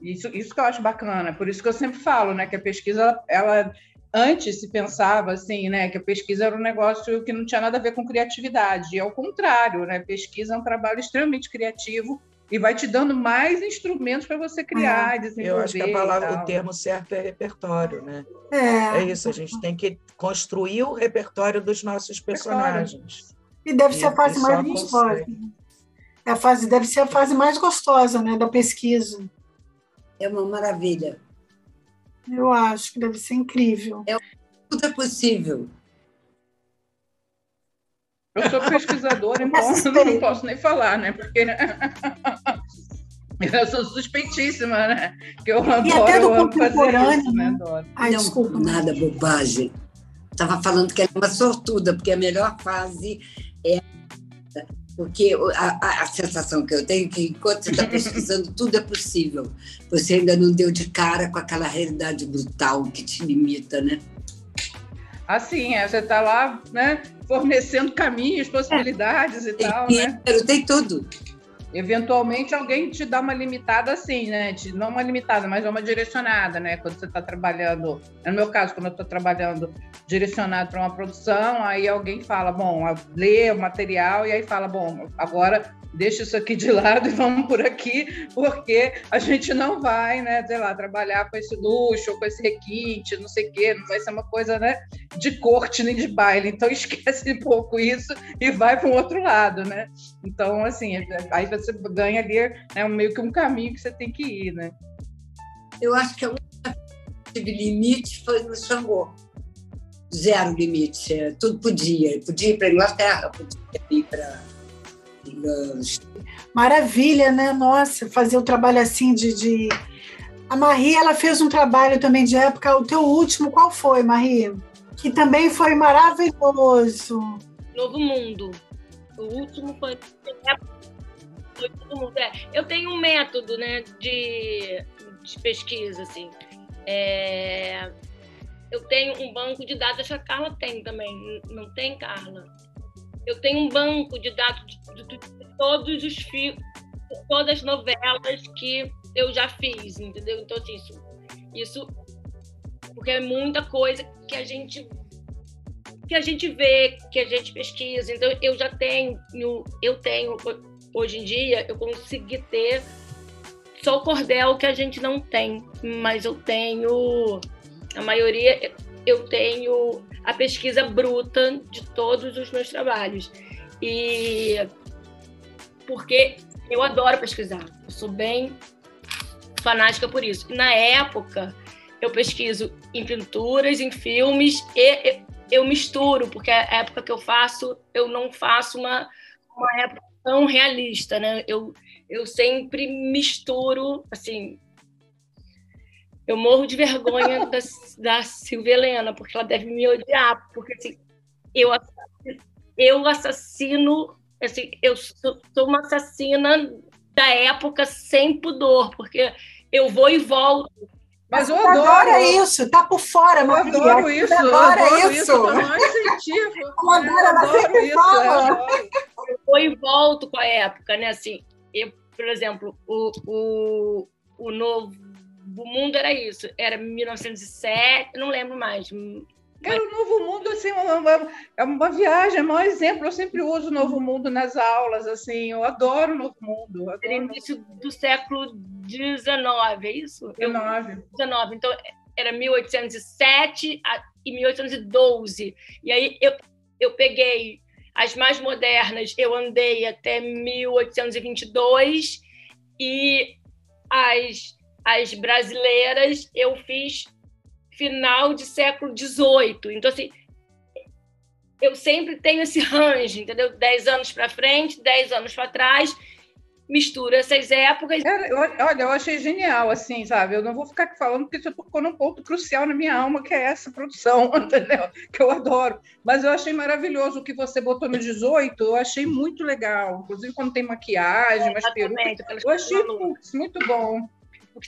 Isso, isso que eu acho bacana. Por isso que eu sempre falo, né? Que a pesquisa, ela, antes se pensava assim, né, que a pesquisa era um negócio que não tinha nada a ver com criatividade. E ao contrário, né? Pesquisa é um trabalho extremamente criativo e vai te dando mais instrumentos para você criar, é. desenvolver. Eu acho que a palavra, o termo certo é repertório, né? É. é isso, a gente tem que construir o repertório dos nossos personagens. E deve ser a fase mais gostosa. É a fase, deve ser a fase mais gostosa, né, da pesquisa. É uma maravilha. Eu acho que deve ser incrível. É, tudo é possível. Eu sou pesquisadora, então não posso nem falar, né? Porque eu sou suspeitíssima, né? Que eu adoro, e até do contemporâneo, isso, né? Adoro. Ai, não, desculpa. Nada bobagem. Estava falando que ela é uma sortuda, porque a melhor fase é porque a, a, a, sensação que eu tenho é que enquanto você está pesquisando, tudo é possível. Você ainda não deu de cara com aquela realidade brutal que te limita, né? Assim, é, você está lá, né, fornecendo caminhos, possibilidades é. e tem tal, dinheiro, né? Tem tudo. Eventualmente alguém te dá uma limitada assim, né? Não uma limitada, mas uma direcionada, né? Quando você está trabalhando, no meu caso, quando eu estou trabalhando direcionado para uma produção, aí alguém fala, bom, lê o material e aí fala, bom, agora deixa isso aqui de lado e vamos por aqui, porque a gente não vai, né, sei lá, trabalhar com esse luxo, com esse requinte, não sei o quê, não vai ser uma coisa, né, de corte nem de baile. Então esquece um pouco isso e vai para um outro lado, né? Então, assim, aí você ganha ali né, meio que um caminho que você tem que ir, né? Eu acho que a única tive limite foi no Xangô. Zero limite, tudo podia. Podia ir para a Inglaterra, podia ir para Maravilha, né? Nossa, fazer o um trabalho assim de, de, A Marie, ela fez um trabalho também de época. O teu último, qual foi, Marie? Que também foi maravilhoso. Novo Mundo. O último foi. Foi todo mundo. É, eu tenho um método, né, de, de pesquisa, assim. É, eu tenho um banco de dados, acho que a Carla tem também. Não tem, Carla? eu tenho um banco de dados de, de, de todos os filmes, todas as novelas que eu já fiz, entendeu? Então, assim, isso, isso porque é muita coisa que a gente que a gente vê, que a gente pesquisa. Então, eu já tenho, eu tenho, hoje em dia, eu consegui ter só o cordel que a gente não tem, mas eu tenho, a maioria, eu tenho a pesquisa bruta de todos os meus trabalhos. E porque eu adoro pesquisar, eu sou bem fanática por isso. E na época, eu pesquiso em pinturas, em filmes e eu misturo, porque a época que eu faço, eu não faço uma, uma época tão realista, né? Eu, eu sempre misturo, assim. Eu morro de vergonha da, da Silvia Helena, porque ela deve me odiar, porque assim, eu, eu assassino, assim, eu sou, sou uma assassina da época sem pudor, porque eu vou e volto mas eu adoro. Adora isso, tá por fora, eu Maria. Adoro isso, adora eu adoro isso. isso. Eu adoro, ela adoro isso. Fala. Eu vou e volto com a época, né? Assim, eu, por exemplo, o, o, o Novo Mundo era isso, era 1907, não lembro mais, Cara, o Novo Mundo assim, é uma, é uma viagem, é um exemplo. Eu sempre uso o Novo Mundo nas aulas, assim, eu adoro o Novo Mundo. Era início do século XIX, é isso? XIX. 19. Então, era 1807 e 1812. E aí eu, eu peguei as mais modernas, eu andei até 1822 e as, as brasileiras eu fiz final de século XVIII. Então, assim, eu sempre tenho esse range, entendeu? Dez anos para frente, dez anos para trás, misturo essas épocas. É, olha, eu achei genial, assim, sabe? Eu não vou ficar aqui falando porque você tocou num ponto crucial na minha alma, que é essa produção, entendeu? Que eu adoro. Mas eu achei maravilhoso o que você botou no 18, eu achei muito legal. Inclusive quando tem maquiagem, é, umas perucas. Eu achei muito bom.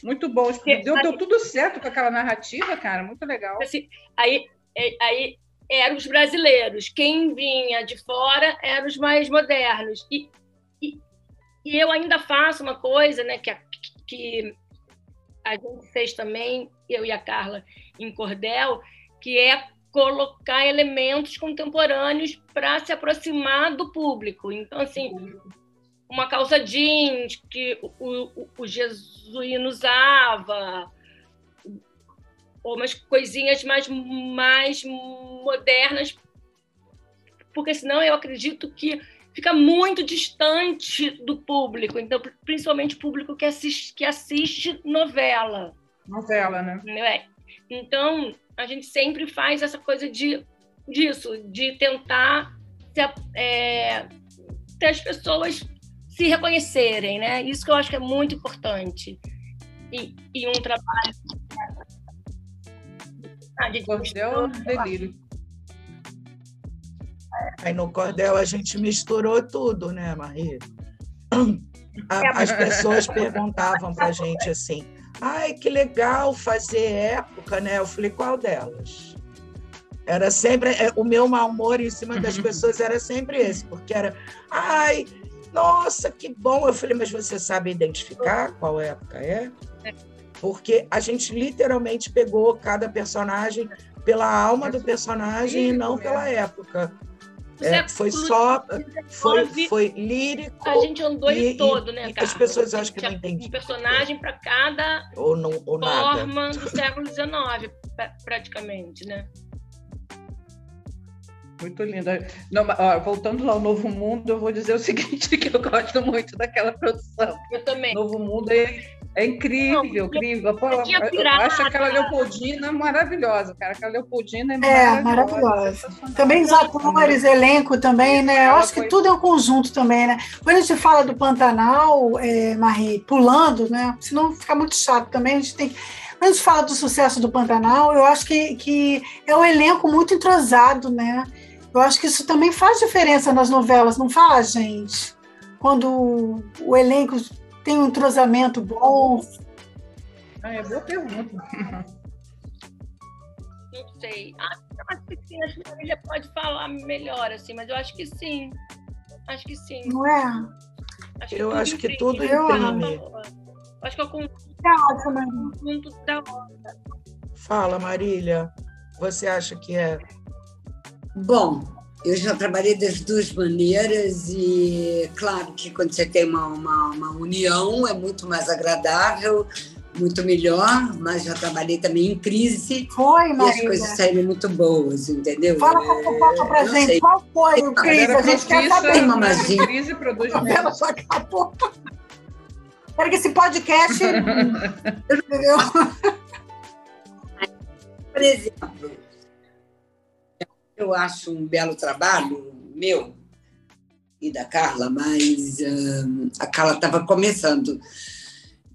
Muito bom. Deu, deu tudo certo com aquela narrativa, cara. Muito legal. Assim, aí, é, aí eram os brasileiros. Quem vinha de fora eram os mais modernos. E, e, e eu ainda faço uma coisa né, que, a, que a gente fez também, eu e a Carla, em Cordel, que é colocar elementos contemporâneos para se aproximar do público. Então, assim, uma calça jeans que o, o, o jesuíno usava, ou umas coisinhas mais, mais modernas, porque senão eu acredito que fica muito distante do público, então principalmente o público que assiste, que assiste novela. Novela, né? É. Então a gente sempre faz essa coisa de disso, de tentar é, ter as pessoas se reconhecerem, né? Isso que eu acho que é muito importante. E, e um trabalho. Ah, Cordel é delírio. Aí no cordel a gente misturou tudo, né, Maria? As pessoas perguntavam para a gente assim: ai, que legal fazer época, né? Eu falei: qual delas? Era sempre. É, o meu mau humor em cima das pessoas era sempre esse, porque era: ai, nossa, que bom! Eu falei, mas você sabe identificar qual época é? Porque a gente literalmente pegou cada personagem pela alma do personagem e não pela época. É, foi só foi, foi lírico. A gente andou e, todo, né, cara? As pessoas acham que não entendem. Um personagem para cada ou não, ou forma nada. do século XIX, praticamente, né? Muito linda. Não, ó, voltando lá ao Novo Mundo, eu vou dizer o seguinte, que eu gosto muito daquela produção. Eu também. Novo Mundo é, é incrível, não, incrível. Pô, eu, eu, acho aquela Leopoldina maravilhosa, cara. Aquela Leopoldina é, é maravilhosa. Também os atores, elenco também, né? Eu acho que tudo é um conjunto também, né? Quando a gente fala do Pantanal, é, Marie, pulando, né? Senão fica muito chato também, a gente tem que quando a gente fala do sucesso do Pantanal, eu acho que, que é um elenco muito entrosado, né? Eu acho que isso também faz diferença nas novelas, não faz, gente? Quando o elenco tem um entrosamento bom. Ah, é boa pergunta. Não sei. Acho que sim, acho que a família pode falar melhor, assim, mas eu acho que sim. Acho que sim. Não é? Acho eu acho que tudo imprime. Acho que eu conjunto da onda. Fala, Marília. Você acha que é Bom, eu já trabalhei das duas maneiras e, claro, que quando você tem uma, uma, uma união é muito mais agradável, muito melhor, mas já trabalhei também em crise. Foi, Maria. E as coisas saíram muito boas, entendeu? Fala pouco pra gente, sei. qual foi o crise? A gente quer saber. Mamazinha. Crise produz Ela só acabou. Espero que esse podcast... entendeu? Por exemplo, eu acho um belo trabalho meu e da Carla, mas uh, a Carla estava começando.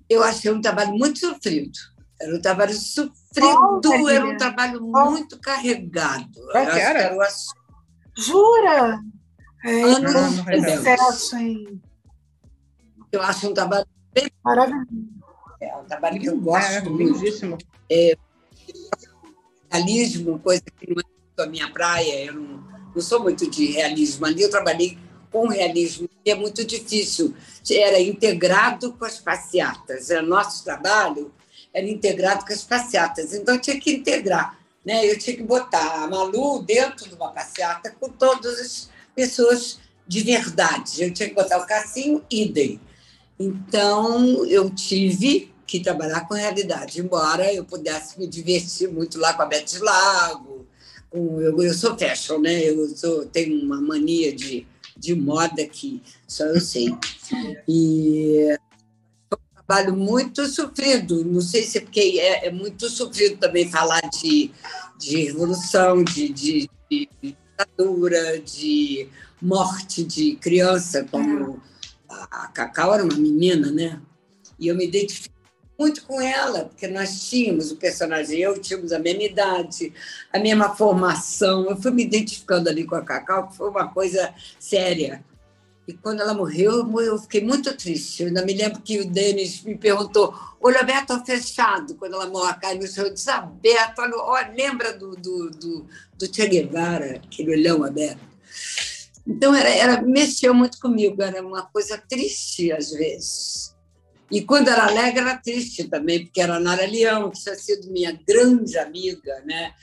Eu achei um trabalho muito sofrido. Era um trabalho sofrido, oh, era um trabalho oh. muito carregado. Qual que era? era Jura? É, Anos sucesso, hein? Eu acho um trabalho bem... Maravilhoso. É um trabalho que eu gosto é, muito. Lindíssimo. É, realismo, coisa que não é muito a minha praia, eu não, não sou muito de realismo. Ali eu trabalhei com realismo, e é muito difícil. Era integrado com as passeatas. Era nosso trabalho era integrado com as passeatas. Então, eu tinha que integrar. Né? Eu tinha que botar a Malu dentro de uma passeata com todas as pessoas de verdade. Eu tinha que botar o Cassinho, idem. Então, eu tive que trabalhar com realidade, embora eu pudesse me divertir muito lá com a Beth Lago. Eu, eu sou fashion, né? Eu sou, tenho uma mania de, de moda que só eu sei. E foi um trabalho muito sofrido. Não sei se é porque é, é muito sofrido também falar de, de revolução, de, de, de ditadura, de morte de criança, como a Cacau era uma menina, né? E eu me identifiquei muito com ela, porque nós tínhamos o personagem, eu tínhamos a mesma idade, a mesma formação. Eu fui me identificando ali com a Cacau, que foi uma coisa séria. E quando ela morreu, eu fiquei muito triste. Eu ainda me lembro que o Denis me perguntou: olho aberto ou fechado? Quando ela morreu, no chão, eu disse: aberto. Olha, lembra do, do, do, do Che Guevara, aquele olhão aberto? Então, era, era, mexeu muito comigo, era uma coisa triste às vezes. E quando era alegre, era triste também, porque era a Nara Leão, que tinha sido minha grande amiga, né?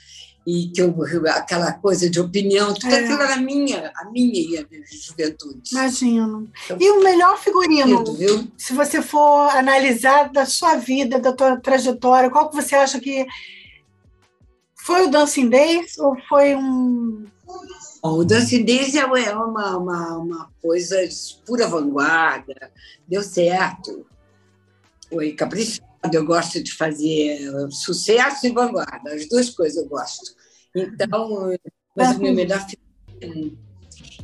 E que eu, aquela coisa de opinião, tudo é. aquilo era minha, a minha juventude. Imagino. Então, e o melhor figurino, viu? se você for analisar da sua vida, da tua trajetória, qual que você acha que foi o Dancing Days ou foi um o Dancing Days é uma, uma, uma coisa de pura vanguarda, deu certo foi caprichado, eu gosto de fazer sucesso e vanguarda, as duas coisas eu gosto. Então, mas o meu melhor filme.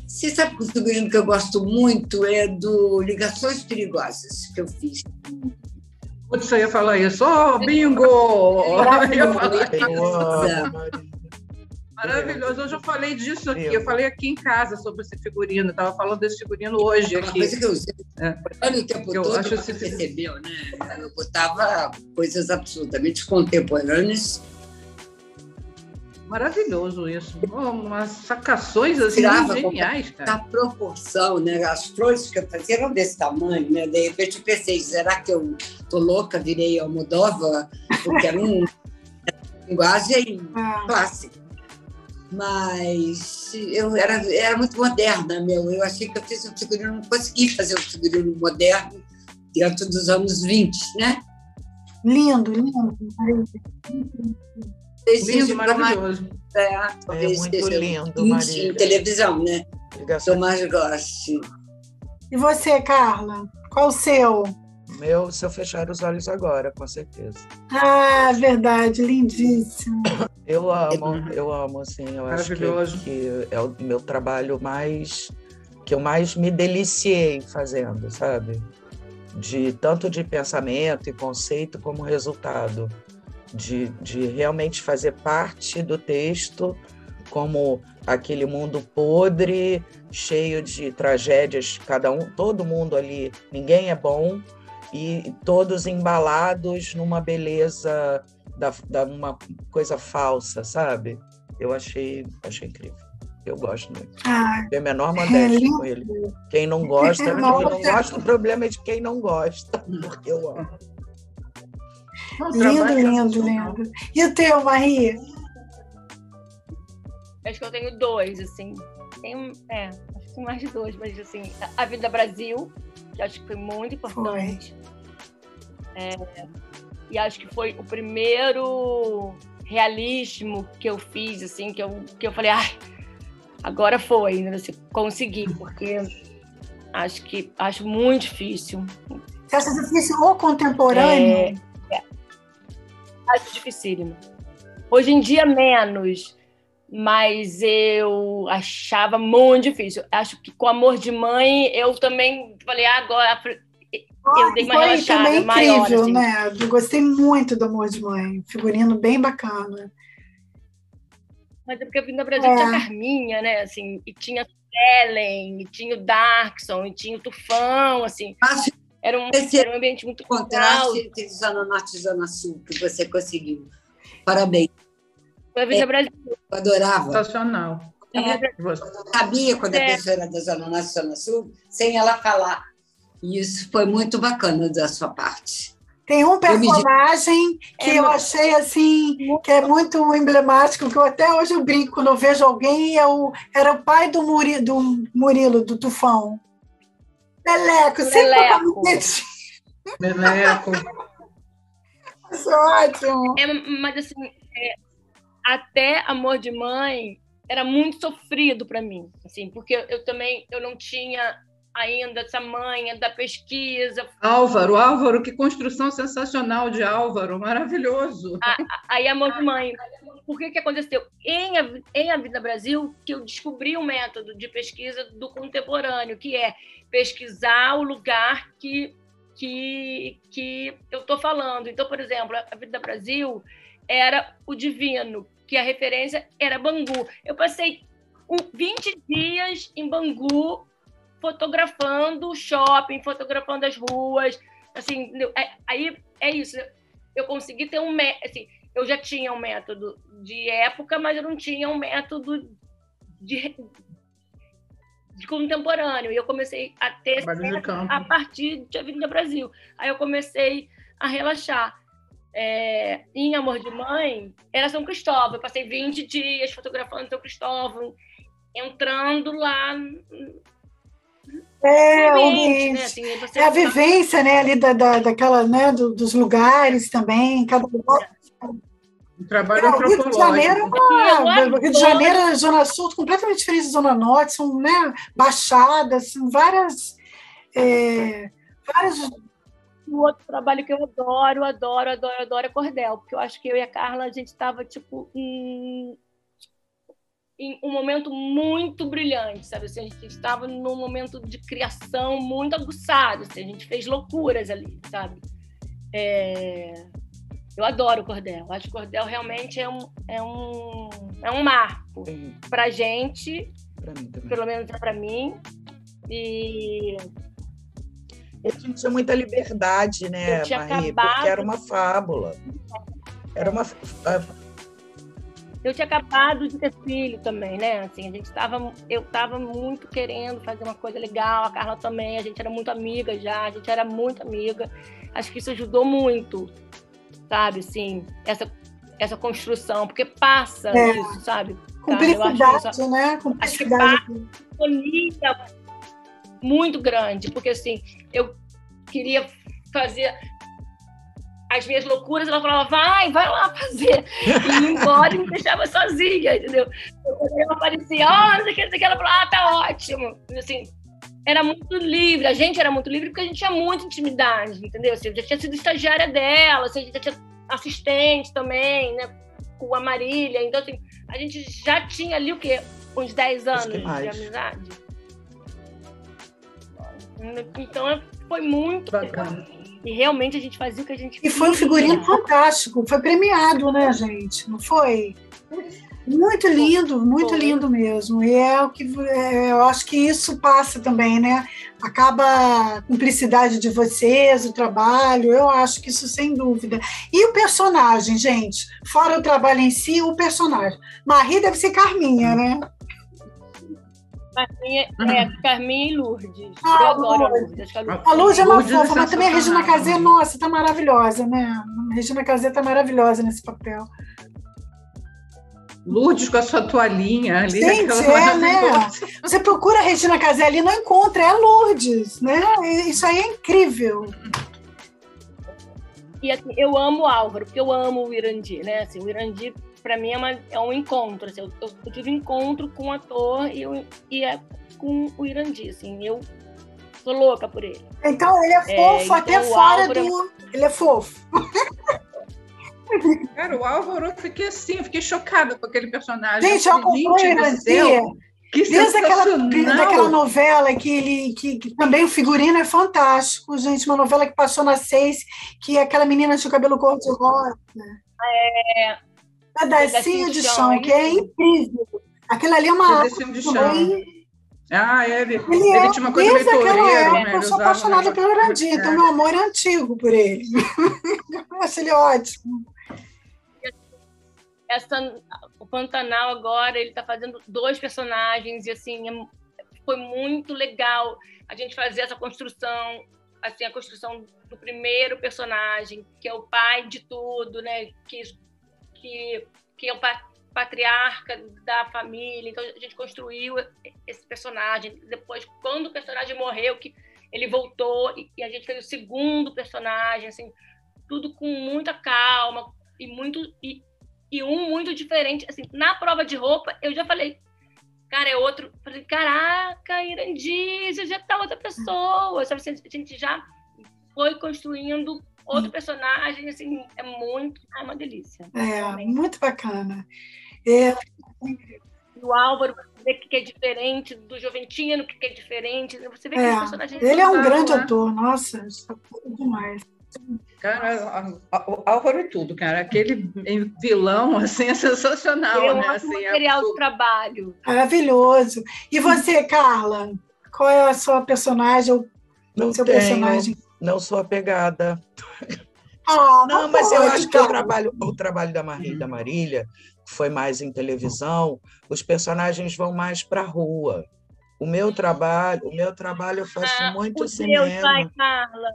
Você sabe que o figurino que eu gosto muito é do Ligações Perigosas, que eu fiz. Putz, você ia falar isso? Oh, bingo! Eu ia falar isso. Maravilhoso. Hoje eu falei disso aqui. Eu falei aqui em casa sobre esse figurino. Estava falando desse figurino hoje aqui. Uma coisa que eu usei é. o tempo eu todo, acho você esse... percebeu, né? Eu botava coisas absolutamente contemporâneas. Maravilhoso isso. Oh, umas sacações assim Tirava geniais, cara. A proporção, né? As flores que eu fazia eram desse tamanho, né? De repente eu pensei, será que eu tô louca, virei Almodóvar? Porque era um linguagem ah. clássica mas eu era, era muito moderna, meu. Eu achei que eu fiz um figurino, não consegui fazer um figurino moderno dentro dos anos 20, né? Lindo, lindo. Lindo, maravilhoso. É, talvez é muito lindo. Em televisão, né? Eu mais gosto. E você, Carla? Qual o seu? Meu, se eu fechar os olhos agora, com certeza. Ah, verdade, lindíssimo. Eu amo, eu amo, assim, eu acho que, que, é o meu trabalho mais que eu mais me deliciei fazendo, sabe? De tanto de pensamento e conceito como resultado, de, de realmente fazer parte do texto como aquele mundo podre, cheio de tragédias, cada um, todo mundo ali, ninguém é bom, e todos embalados numa beleza da, da uma coisa falsa, sabe? Eu achei, achei incrível. Eu gosto muito. Ah, Tenho a menor modéstia é com ele. Quem não gosta, quem não gosta, o problema é de quem não gosta, porque eu amo. Lindo, lindo, lindo. E o teu, Maria? acho que eu tenho dois, assim. Tenho, é, tem mais de dois, mas assim, a Vida Brasil, que acho que foi muito importante. É, e acho que foi o primeiro realismo que eu fiz, assim, que eu, que eu falei, ai, agora foi, né? Assim, consegui, porque acho que acho muito difícil. Você acha difícil o contemporâneo? É, é, acho dificílimo. Hoje em dia, menos mas eu achava muito difícil. Acho que com Amor de Mãe eu também falei, ah, agora eu dei uma foi também maior, incrível, assim. né? Eu gostei muito do Amor de Mãe, figurino bem bacana. Mas é porque a Vinda Brasil é. tinha Carminha, né? Assim, e tinha Ellen, e tinha o Darkson, e tinha o Tufão, assim. Acho era um, era um ambiente muito contraste entre Zona Norte e Zona Sul que você conseguiu. Parabéns. Foi a Vida é, Brasil. Eu adorava. Sensacional. É, eu sabia quando é. a pessoa era da Zona Norte Zona Sul, sem ela falar. E isso foi muito bacana da sua parte. Tem um personagem que é, eu achei assim que é muito emblemático, que eu até hoje eu brinco quando eu vejo alguém, é o, era o pai do, Muri, do Murilo, do Tufão. Leleco, Leleco. sempre Leleco. Isso é ótimo. É, mas assim, é, até Amor de Mãe era muito sofrido para mim, assim, porque eu também eu não tinha ainda essa manha da pesquisa. Álvaro, Álvaro, que construção sensacional de Álvaro, maravilhoso. Aí Amor de Mãe. Por que que aconteceu? Em a, em a Vida Brasil, que eu descobri um método de pesquisa do contemporâneo, que é pesquisar o lugar que que, que eu estou falando. Então, por exemplo, a Vida Brasil era o divino, que a referência era Bangu. Eu passei 20 dias em Bangu fotografando o shopping, fotografando as ruas. Assim, é, aí é isso. Eu consegui ter um assim, eu já tinha um método de época, mas eu não tinha um método de, de contemporâneo. E eu comecei a ter a partir de Avenida Brasil. Aí eu comecei a relaxar é, em Amor de Mãe, era São Cristóvão. Eu passei 20 dias fotografando São Cristóvão, entrando lá. É, ambiente, né? assim, é a vivência né, ali da, da, daquela, né, do, dos lugares também, cada lugar. Um trabalho é, o Rio de Janeiro, é uma, Rio de Janeiro, Zona Sul, completamente diferente da Zona Norte, são né, baixadas, são várias, é, várias o outro trabalho que eu adoro, adoro, adoro, adoro é cordel, porque eu acho que eu e a Carla a gente estava tipo em, em, um momento muito brilhante, sabe? Assim, a gente estava num momento de criação muito aguçado, assim, a gente fez loucuras ali, sabe? É... Eu adoro o cordel. Acho que o cordel realmente é um, é um, é um marco para gente, pra mim, pelo menos é para mim. E a gente tinha muita liberdade, né, Marie? Porque era uma fábula. Era uma. Eu tinha acabado de ter filho também, né? Assim, a gente estava, eu estava muito querendo fazer uma coisa legal, a Carla também, a gente era muito amiga já, a gente era muito amiga. Acho que isso ajudou muito, sabe? Assim, essa essa construção, porque passa é. isso, sabe? Cumplicidade, né? Cumplicidade. Acho que passa muito grande, porque assim, eu queria fazer as minhas loucuras, ela falava, vai, vai lá fazer. E ia embora e me deixava sozinha, entendeu? Ela aparecia, oh, não sei o que, não sei o que, ela falava, ah, tá ótimo. Assim, era muito livre, a gente era muito livre porque a gente tinha muita intimidade, entendeu? Assim, eu já tinha sido estagiária dela, assim, a gente já tinha assistente também, né? Com a Marília. Então, assim, a gente já tinha ali o quê? Uns 10 anos de amizade. Então foi muito bacana. E realmente a gente fazia o que a gente E foi um figurino fantástico, foi premiado, né, gente? Não foi? Muito lindo, muito foi. lindo mesmo. E é o que é, eu acho que isso passa também, né? Acaba a cumplicidade de vocês, o trabalho, eu acho que isso sem dúvida. E o personagem, gente, fora o trabalho em si, o personagem. Marie deve ser Carminha, né? Carminha, é, Carminha e Lourdes. Ah, eu adoro a Lourdes. A Lourdes é uma Lourdes fofa, mas também a Regina Casé, nossa, tá maravilhosa, né? A Regina Casé tá maravilhosa nesse papel. Lourdes com a sua toalhinha ali. Gente, é, né? Você procura a Regina Casé ali não encontra, é a Lourdes, né? Isso aí é incrível. E assim, eu amo o Álvaro, porque eu amo o Irandi, né? Assim, o Irandi, para mim, é, uma, é um encontro. Assim, eu, eu, tive encontro com o ator e, eu, e é com o Irandi, assim, eu sou louca por ele. Então, ele é, é fofo é, até fora Álvaro... do... Ele é fofo. Cara, o Álvaro, eu fiquei assim, eu fiquei chocada com aquele personagem. Gente, eu acompanho o Irandi. Que Desde aquela, daquela novela que ele que, que, também o figurino é fantástico, gente, uma novela que passou na seis, que é aquela menina de cabelo cor de rosa. É. Pedacinho de, de chão, chão, que é incrível. Aquela ali é uma Pedacinho de chão. Ah, é, ele, ele, ele é, tinha uma coisa meio toureiro. Né? Eu sou apaixonada pelo Randir, então é. meu amor é antigo por ele. eu acho ele ótimo essa, o Pantanal agora, ele está fazendo dois personagens e, assim, é, foi muito legal a gente fazer essa construção, assim, a construção do primeiro personagem, que é o pai de tudo, né? Que, que, que é o patriarca da família. Então, a gente construiu esse personagem. Depois, quando o personagem morreu, que ele voltou e, a gente fez o segundo personagem, assim, tudo com muita calma e muito e, e um muito diferente. Assim, na prova de roupa, eu já falei, cara, é outro. Falei, caraca, Irandi, já tá outra pessoa. Sabe, assim, a gente já foi construindo outro personagem, assim, é muito, é uma delícia. É, realmente. muito bacana. É. O Álvaro, você vê que é diferente do Joventino, que é diferente. Você vê que é, personagem Ele é um grande né? ator, nossa, está demais. Cara, o Álvaro é tudo, cara. Aquele vilão, assim, é sensacional, é um né? Assim, é material é... de trabalho. Maravilhoso. E você, Carla? Qual é a sua personagem? Não seu tenho, personagem? Não sou apegada. Ah, não, mas eu acho que o trabalho, o trabalho da Marília, da Marília foi mais em televisão, os personagens vão mais para a rua. O meu trabalho, o meu trabalho eu faço ah, muito o cinema. Deus, vai, Carla.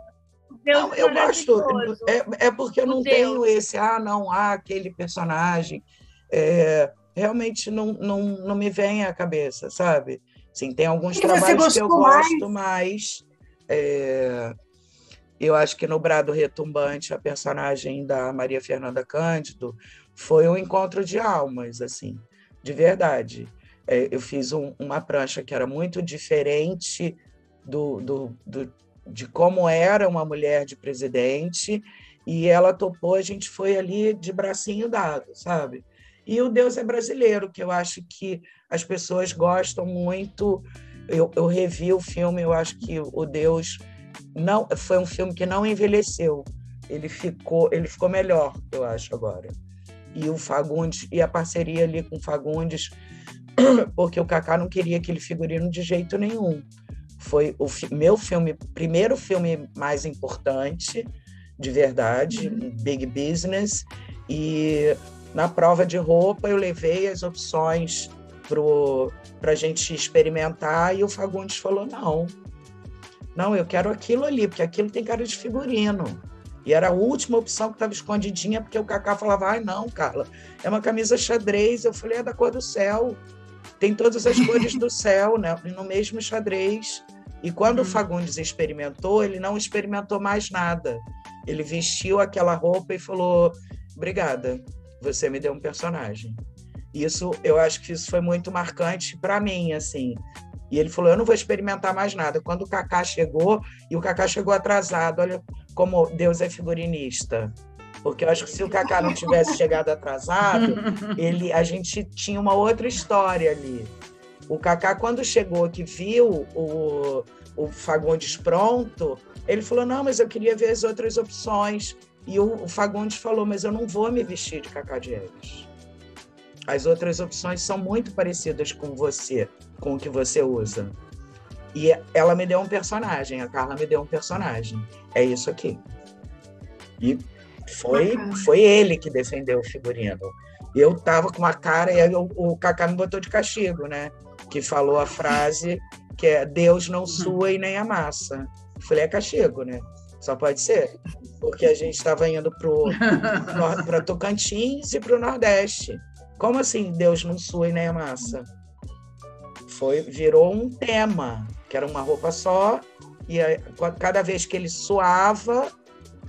Deus não, eu gosto. É, é porque eu não tenho esse, ah, não há aquele personagem. É, realmente não, não, não me vem à cabeça, sabe? Sim, tem alguns e trabalhos que eu mais? gosto mais. É, eu acho que no Brado Retumbante, a personagem da Maria Fernanda Cândido foi um encontro de almas, assim, de verdade. É, eu fiz um, uma prancha que era muito diferente do, do, do de como era uma mulher de presidente, e ela topou, a gente foi ali de bracinho dado, sabe? E o Deus é brasileiro, que eu acho que as pessoas gostam muito. Eu, eu revi o filme, eu acho que o Deus não foi um filme que não envelheceu. Ele ficou, ele ficou melhor, eu acho agora. E o Fagundes e a parceria ali com o Fagundes, porque o Kaká não queria aquele figurino de jeito nenhum. Foi o fi meu filme, primeiro filme mais importante, de verdade, uhum. Big Business. E na prova de roupa eu levei as opções para a gente experimentar e o Fagundes falou: não, não, eu quero aquilo ali, porque aquilo tem cara de figurino. E era a última opção que estava escondidinha, porque o Cacá falava: ai, não, Carla, é uma camisa xadrez. Eu falei: é da cor do céu tem todas as cores do céu né, no mesmo xadrez. E quando uhum. o Fagundes experimentou, ele não experimentou mais nada. Ele vestiu aquela roupa e falou: Obrigada, você me deu um personagem. Isso, eu acho que isso foi muito marcante para mim, assim. E ele falou: Eu não vou experimentar mais nada. Quando o Kaká chegou, e o Kaká chegou atrasado, olha como Deus é figurinista. Porque eu acho que se o Kaká não tivesse chegado atrasado, ele, a gente tinha uma outra história ali. O Kaká, quando chegou, que viu o, o Fagundes pronto, ele falou: Não, mas eu queria ver as outras opções. E o, o Fagundes falou: Mas eu não vou me vestir de Cacá Diegues. As outras opções são muito parecidas com você, com o que você usa. E ela me deu um personagem, a Carla me deu um personagem. É isso aqui. E foi, foi ele que defendeu o figurino. Eu tava com uma cara, e aí o, o Kaká me botou de castigo, né? Que falou a frase que é Deus não uhum. sua e nem amassa. Eu falei, é castigo, né? Só pode ser. Porque a gente estava indo para Tocantins e para o Nordeste. Como assim Deus não sua e nem amassa? Foi, virou um tema, que era uma roupa só, e cada vez que ele suava,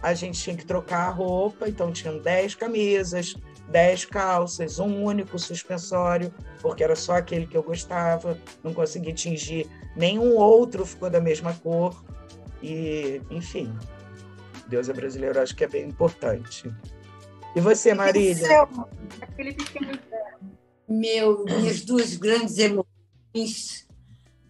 a gente tinha que trocar a roupa, então tinham 10 camisas, 10 calças, um único suspensório, porque era só aquele que eu gostava, não consegui tingir nenhum outro, ficou da mesma cor. E, enfim, Deus é brasileiro, acho que é bem importante. E você, Marília? Aquele pequeno Meu, minhas duas grandes emoções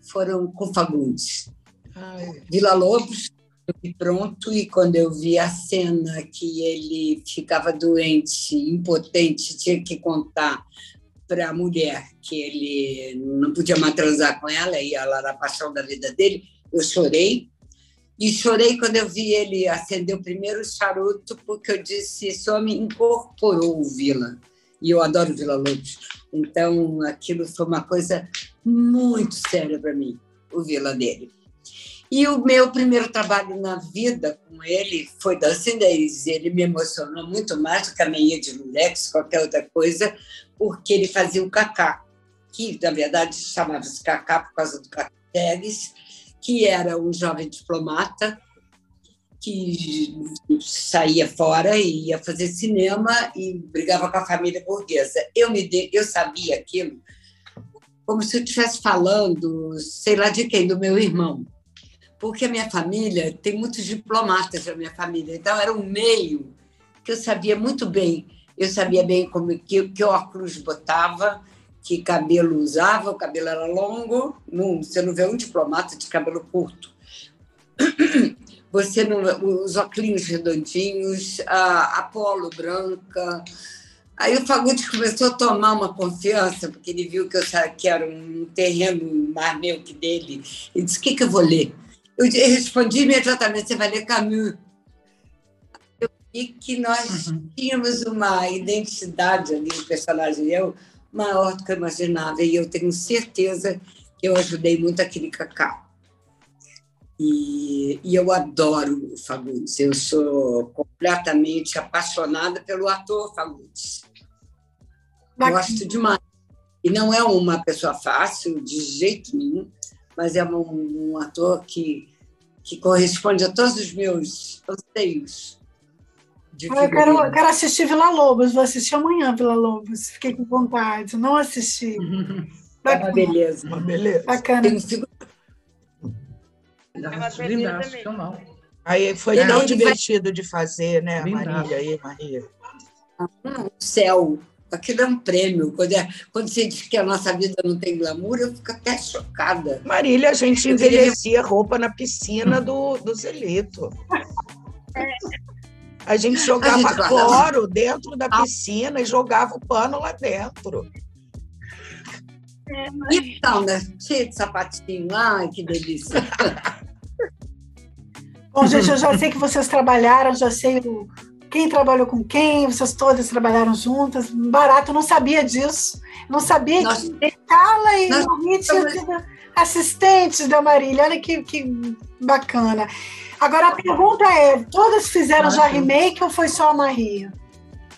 foram com Fagundes. Ai. Vila Lobos, eu vi pronto, e quando eu vi a cena que ele ficava doente, impotente, tinha que contar para a mulher que ele não podia mais transar com ela, e ela era a paixão da vida dele, eu chorei. E chorei quando eu vi ele acender o primeiro charuto, porque eu disse: esse homem incorporou o Vila. E eu adoro Vila Lobos. Então, aquilo foi uma coisa muito séria para mim, o Vila dele. E o meu primeiro trabalho na vida com ele foi Dancing Days. Ele me emocionou muito mais do que a meia de Lulex, qualquer outra coisa, porque ele fazia o cacá, que na verdade chamava-se cacá por causa do cacá Teres, que era um jovem diplomata que saía fora e ia fazer cinema e brigava com a família burguesa. Eu me de... eu sabia aquilo como se eu estivesse falando, sei lá de quem, do meu irmão. Porque a minha família tem muitos diplomatas na minha família, então era um meio que eu sabia muito bem. Eu sabia bem como que, que óculos botava, que cabelo usava, o cabelo era longo, não, você não vê um diplomata de cabelo curto. Você não, os óculos redondinhos, a, a polo branca. Aí o Fagundes começou a tomar uma confiança, porque ele viu que eu que era um terreno mais meu que dele. Ele disse: O que, que eu vou ler? Eu respondi imediatamente: Você vai ler Camus. Eu vi que nós uhum. tínhamos uma identidade ali, o personagem e eu, maior do que eu imaginava. E eu tenho certeza que eu ajudei muito aquele cacau. E, e, eu adoro o Fagundes. Eu sou completamente apaixonada pelo ator Fagundes. Gosto demais. E não é uma pessoa fácil, de jeito nenhum, mas é um, um ator que, que corresponde a todos os meus anseios eu quero, eu quero assistir Vila Lobos, vou assistir amanhã Vila Lobos. Fiquei com vontade, não assisti. É uma beleza. Uma beleza. Bacana. Tem figu... É. Aí foi é. tão divertido de fazer, né, Maria? Aí, Maria. Ah, o céu, aquilo é um prêmio. Quando, é, quando você diz que a nossa vida não tem glamour, eu fico até chocada. Marília, a gente envelhecia roupa na piscina do, do Zelito. É. A gente jogava a gente cloro dentro da piscina e jogava o pano lá dentro. É, mas... Então, né? Cheio de sapatinho. Ai, que delícia. Bom, gente, eu já sei que vocês trabalharam, já sei o... quem trabalhou com quem, vocês todas trabalharam juntas. Barato, não sabia disso. Não sabia nós, que Carla e tinham sido assistentes da Marília. Olha que, que bacana. Agora a pergunta é: todas fizeram ah, já remake ou foi só a Maria?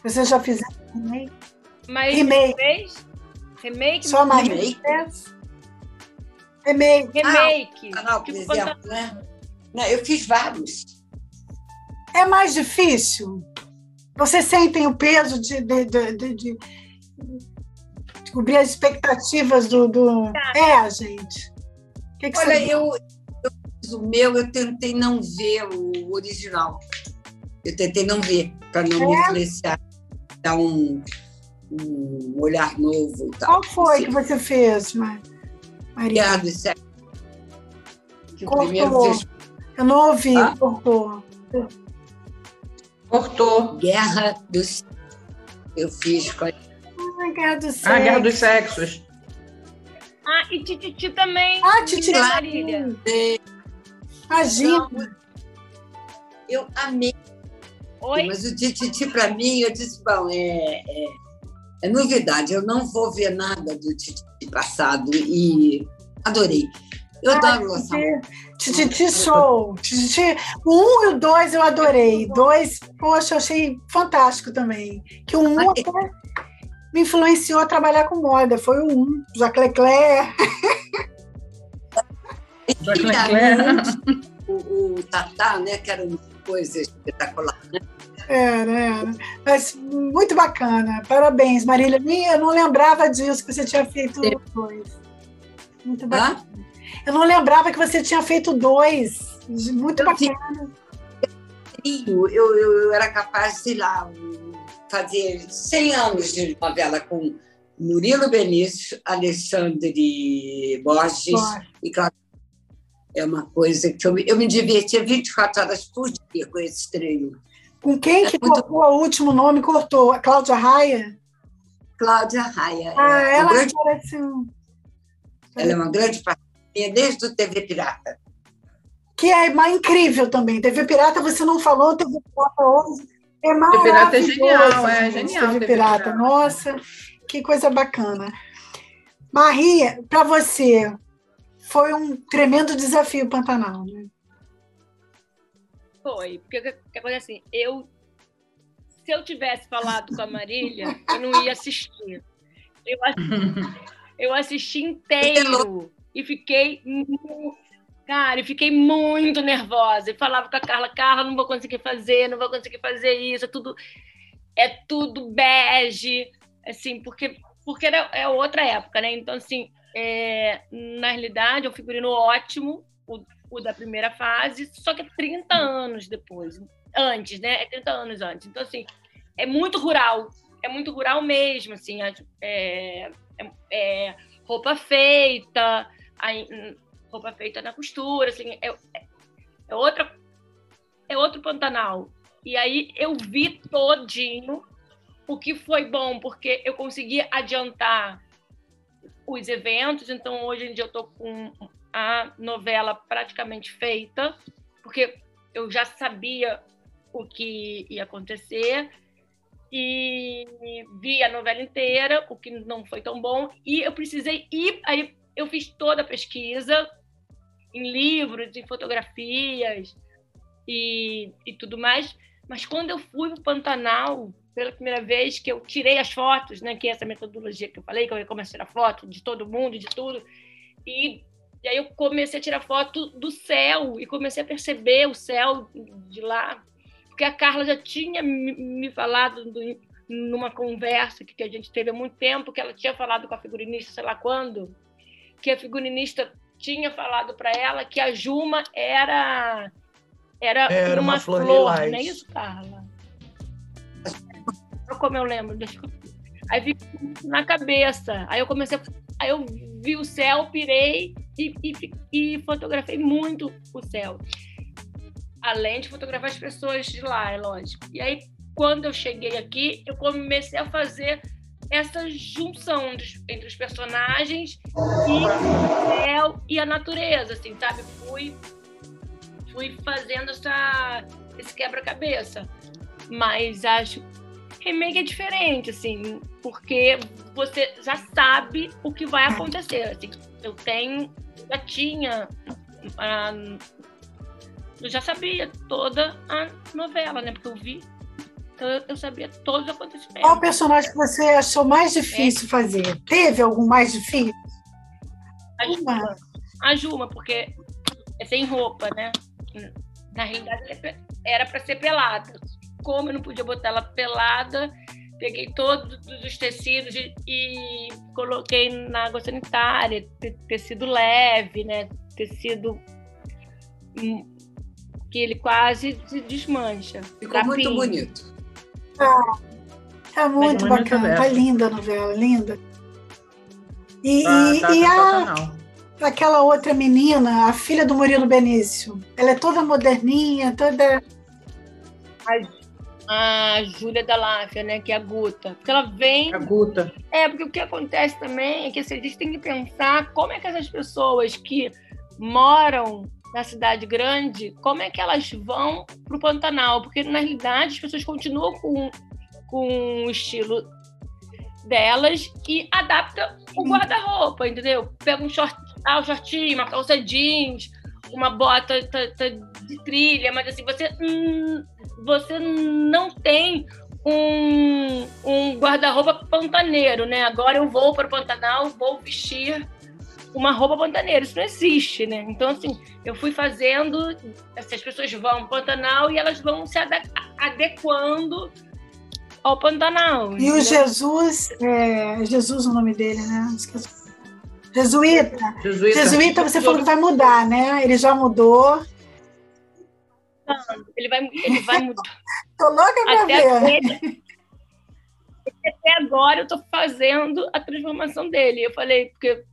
Vocês já fizeram remake? Mas remake. Fez? Remake? Só a Maria? Remake. Remake. Remake. Ah, não, por tipo, exemplo, né? Não, eu fiz vários. É mais difícil? Vocês sentem o peso de, de, de, de, de cobrir as expectativas do. do... É, gente. Que que Olha, eu, o meu, eu tentei não ver o original. Eu tentei não ver, para não é? me influenciar, dar um, um olhar novo. Tal. Qual foi assim. que você fez, Maria? Sexos. Que cortou. fez... Eu não ouvi, ah? cortou. Cortou. Guerra dos Eu fiz com a... Ah, Guerra dos Sexos. Ah, Guerra dos Sexos. Ah, e Tititi também. Ah, Tititi. Marília. Imagina. Então, eu amei. Oi? Mas o Tititi, para mim, eu disse, bom, é, é, é, novidade. Eu não vou ver nada do Tititi passado e adorei. Eu ah, adoro Loção. Tititi Show. Tititi, o um e o dois eu adorei. Dois, poxa, eu achei fantástico também. Que o um até... me influenciou a trabalhar com moda. Foi o um, Jacques Leclerc. Jacques Leclerc. O, o Tatá, né, que era uma coisa espetacular, né? Era, era. Mas muito bacana. Parabéns, Marília. Eu não lembrava disso, que você tinha feito dois. Muito bacana. Hã? Eu não lembrava que você tinha feito dois. Muito eu bacana. Eu, eu, eu era capaz, sei lá, fazer 100 anos de novela com Murilo Benício, Alexandre Borges e Cláudio. É uma coisa que eu, eu me divertia 24 horas por dia com esse treino. Com quem é que muito... cortou o último nome? Cortou? A Cláudia Raia? Cláudia Raia. Ah, é ela grande... parece um... Ela é uma grande parceria desde o TV Pirata. Que é mais incrível também. TV Pirata, você não falou, TV Pirata hoje. É TV Pirata é genial, é genial. TV, TV Pirata. Pirata. Nossa, que coisa bacana. Maria, para você, foi um tremendo desafio Pantanal, né? Foi, porque o que acontece assim, eu se eu tivesse falado com a Marília, eu não ia assistir. Eu assisti, eu assisti inteiro e fiquei cara, e fiquei muito nervosa. E falava com a Carla, Carla, não vou conseguir fazer, não vou conseguir fazer isso, é tudo é tudo bege, assim, porque porque era, é outra época, né? Então assim, é, na realidade, é um figurino ótimo, o, o da primeira fase, só que é 30 anos depois. Antes, né? É 30 anos antes. Então, assim, é muito rural. É muito rural mesmo, assim. É, é, é roupa feita, roupa feita na costura, assim. É, é, outra, é outro Pantanal. E aí eu vi todinho, o que foi bom, porque eu consegui adiantar os eventos. Então, hoje em dia, eu estou com a novela praticamente feita, porque eu já sabia o que ia acontecer e vi a novela inteira, o que não foi tão bom, e eu precisei ir. Aí eu fiz toda a pesquisa em livros, em fotografias e, e tudo mais. Mas quando eu fui para o Pantanal, pela primeira vez que eu tirei as fotos, né, que é essa metodologia que eu falei, que eu comecei a tirar foto de todo mundo, de tudo, e e aí eu comecei a tirar foto do céu e comecei a perceber o céu de lá, porque a Carla já tinha me falado do, numa conversa que a gente teve há muito tempo, que ela tinha falado com a figurinista, sei lá quando, que a figurinista tinha falado para ela que a Juma era era, era uma, uma flor, flor não é isso, Carla? Como eu lembro, aí vi na cabeça, aí eu comecei Aí eu vi o céu, pirei e, e, e fotografei muito o céu. Além de fotografar as pessoas de lá, é lógico. E aí, quando eu cheguei aqui, eu comecei a fazer essa junção entre os personagens e céu e a natureza, assim, sabe? Fui, fui fazendo essa, esse quebra-cabeça. Mas acho remake é diferente, assim, porque você já sabe o que vai acontecer. Assim, eu tenho, já tinha, uh, eu já sabia toda a novela, né? Porque eu vi, então eu, sabia todos os acontecimentos. Qual personagem que você achou mais difícil é. fazer? Teve algum mais difícil? A Juma. A Juma, porque é sem roupa, né? Na realidade, era para ser pelada como eu não podia botar ela pelada, peguei todos os tecidos e, e coloquei na água sanitária, tecido leve, né? Tecido hum, que ele quase se desmancha. Ficou muito bonito. Ah, tá muito bacana, tá linda a novela, linda. E, ah, tá e a, aquela outra menina, a filha do Murilo Benício, ela é toda moderninha, toda. Ai, a Júlia da Láfia, né? Que é a Guta. Porque ela vem. A Guta. É, porque o que acontece também é que assim, a gente tem que pensar como é que essas pessoas que moram na cidade grande, como é que elas vão para o Pantanal? Porque, na realidade, as pessoas continuam com, com o estilo delas e adapta o guarda-roupa, entendeu? Pega um short, ah, um shortinho, uma calça jeans, uma bota de trilha, mas assim, você hum, você não tem um, um guarda-roupa pantaneiro, né? Agora eu vou para o Pantanal, vou vestir uma roupa pantaneira. Isso não existe, né? Então, assim, eu fui fazendo. Assim, as pessoas vão para o Pantanal e elas vão se adequando ao Pantanal. E o Jesus, é, Jesus o nome dele, né? Esqueci. Jesuíta. Jesuíta. Jesuíta, você falou que vai mudar, né? Ele já mudou. Ele vai, ele vai mudar. Tô louca pra até ver. Até agora eu tô fazendo a transformação dele. Eu falei, porque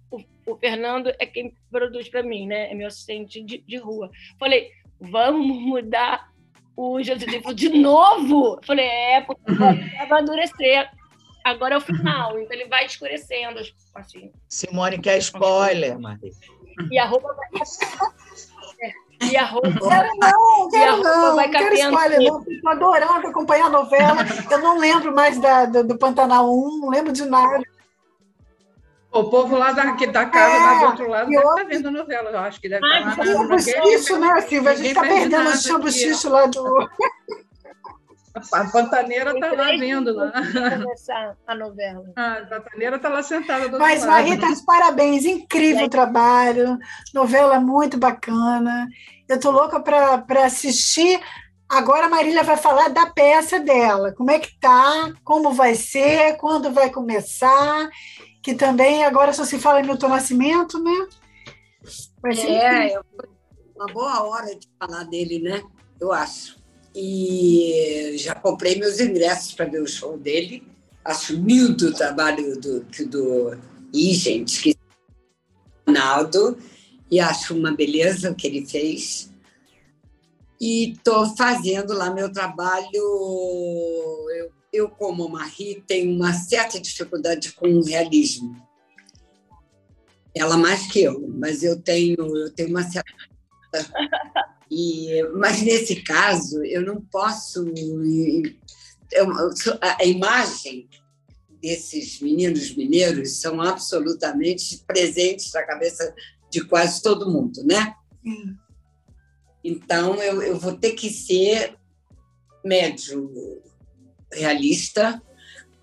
o, Fernando é quem produz para mim, né? É meu assistente de, de rua. Falei, vamos mudar o Jesus. De novo? Falei, é, porque vai amadurecer. Agora é o final, então ele vai escurecendo. Assim. Simone quer spoiler, Maria. E a roupa vai. E a roupa. Quero não, quero não. Vai quero spoiler, não. Estou adorando acompanhar a novela. Eu não lembro mais da, do, do Pantanal 1, não lembro de nada. O povo lá da, da casa, é, lá do outro lado, deve estar tá vendo novela, eu acho que deve estar tá lá. Chambu Bochicho, né, Silvia? A gente está perdendo o chambu Bochicho lá do. A pantaneira está lá vendo lá. começar a novela. Ah, a pantaneira está lá sentada do Mas, Marita, parabéns, incrível o trabalho, novela muito bacana. Eu estou louca para assistir. Agora a Marília vai falar da peça dela. Como é que tá? Como vai ser? Quando vai começar? Que também agora só se fala em Milton Nascimento, né? Vai ser é, uma boa hora de falar dele, né? Eu acho e já comprei meus ingressos para ver o show dele. Acho lindo o trabalho do, do e gente, que Ronaldo, e acho uma beleza o que ele fez. E estou fazendo lá meu trabalho. Eu, eu, como Marie, tenho uma certa dificuldade com o realismo. Ela mais que eu, mas eu tenho, eu tenho uma certa e, mas nesse caso, eu não posso. Eu, a imagem desses meninos mineiros são absolutamente presentes na cabeça de quase todo mundo, né? Então, eu, eu vou ter que ser médio realista.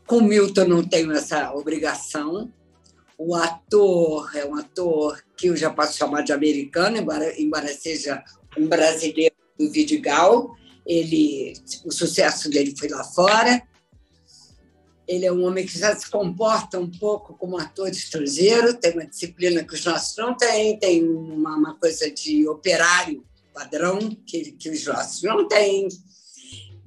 Com Milton não tenho essa obrigação. O ator é um ator que eu já posso chamar de americano, embora, embora seja um brasileiro do Vidigal. Ele, o sucesso dele foi lá fora. Ele é um homem que já se comporta um pouco como ator estrangeiro, tem uma disciplina que os nossos não têm, tem uma, uma coisa de operário padrão que, que os nossos não têm.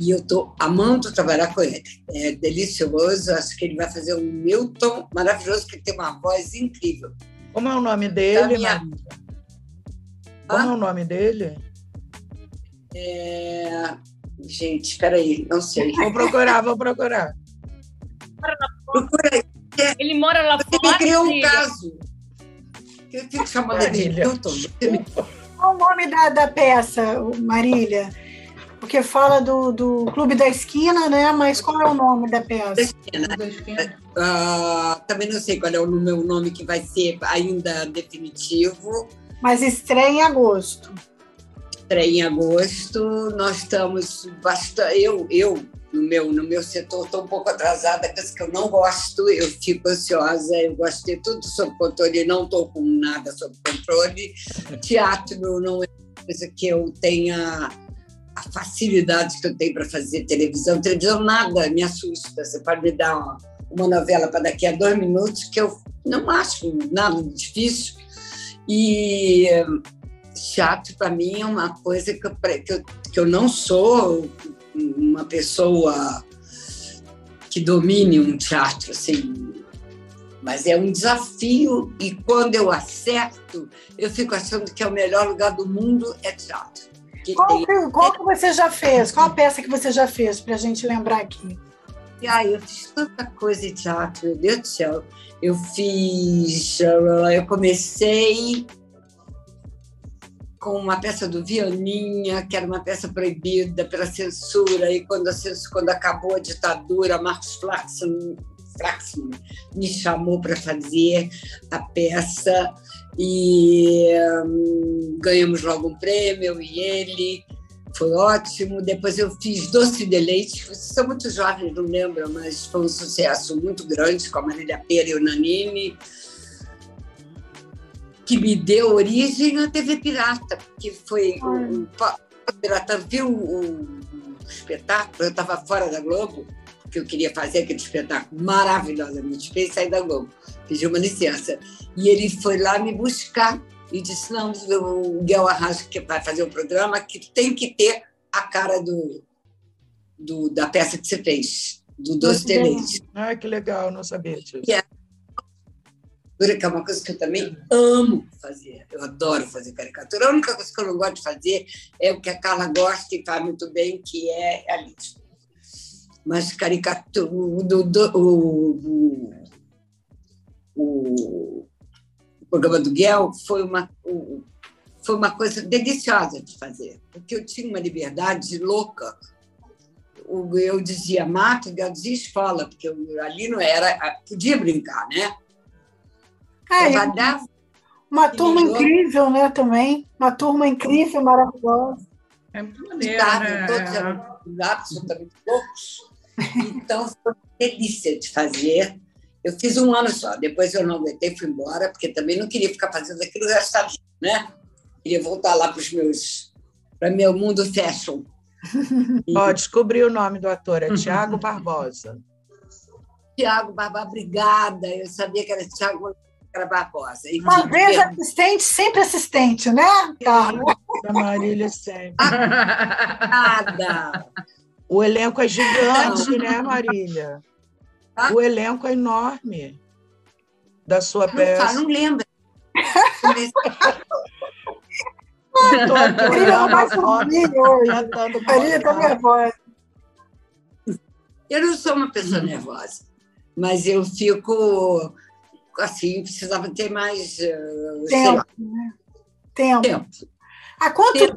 E eu estou amando trabalhar com ele. É delicioso, acho que ele vai fazer um Milton maravilhoso, que tem uma voz incrível. Como é o nome dele, minha... Como é o nome dele? É... Gente, espera aí, não sei. Vou procurar, vou procurar. Procura aí. Ele mora lá Você fora. Você criou um caso. Eu fico chamando de Milton. Qual o nome da, da peça, Marília? Porque fala do, do Clube da Esquina, né? Mas qual é o nome da peça? Da esquina. Da esquina. Uh, também não sei qual é o meu nome que vai ser ainda definitivo. Mas estreia em agosto. Estreia em agosto. Nós estamos bastante. Eu, eu no meu, no meu setor, estou um pouco atrasada, coisa que eu não gosto, eu fico ansiosa, eu gosto de ter tudo sob controle, não estou com nada sob controle. Teatro não é coisa que eu tenha a facilidade que eu tenho para fazer televisão. Televisão nada me assusta. Você pode me dar uma, uma novela para daqui a dois minutos, que eu não acho nada difícil. E teatro, para mim, é uma coisa que eu, que, eu, que eu não sou uma pessoa que domine um teatro, assim, mas é um desafio e quando eu acerto, eu fico achando que é o melhor lugar do mundo é teatro. Qual, tem... que, qual que você já fez? Qual a peça que você já fez para a gente lembrar aqui? Aí, eu fiz tanta coisa em teatro, meu Deus do céu. Eu fiz. Eu comecei com uma peça do Vianinha, que era uma peça proibida pela censura, e quando, a censura, quando acabou a ditadura, Marcos Flaxman, Flaxman me chamou para fazer a peça e hum, ganhamos logo um prêmio, e ele foi ótimo. Depois eu fiz Doce de Leite. Vocês são muito jovens, não lembram, mas foi um sucesso muito grande com a Marília Pera e o Nanini, que me deu origem à TV Pirata, que foi o, o Pirata viu o, o espetáculo. Eu estava fora da Globo, porque eu queria fazer aquele espetáculo maravilhosamente feito, sair da Globo. Pedi uma licença. E ele foi lá me buscar e disse: não, o Miguel Arraso que vai fazer o programa que tem que ter a cara do, do da peça que você fez, do Doce de Leite. Ah, que legal, não sabia disso. Que é, que é uma coisa que eu também amo fazer. Eu adoro fazer caricatura. A única coisa que eu não gosto de fazer é o que a Carla gosta e faz muito bem, que é realista. Mas caricatura, o, do, o, o, o programa do Guel foi uma, foi uma coisa deliciosa de fazer, porque eu tinha uma liberdade louca. Eu dizia mato, o Guel dizia escola, porque eu, ali não era. Podia brincar, né? É, uma turma incrível, né? Também. Uma turma incrível, maravilhosa. É muito maneiro, né? Todos eram absolutamente loucos. Então, foi uma delícia de fazer. Eu fiz um ano só, depois eu não aguentei, fui embora, porque também não queria ficar fazendo aquilo o resto da vida, né? Queria voltar lá para os meus, para meu mundo fashion. Ó, descobri o nome do ator, é Tiago Barbosa. Tiago Barbosa, obrigada. Eu sabia que era Tiago Barbosa. E Uma vez assistente, sempre assistente, né, Carla? Marília sempre. Nada. O elenco é gigante, né, Marília? Tá? O elenco é enorme da sua não, peça. Tá, não lembra. Estou aqui olhando a foto, tentando tá nervosa. Eu não sou uma pessoa nervosa, mas eu fico assim, precisava ter mais uh, tempo. Né? Tempo. tempo. Há quanto tempo,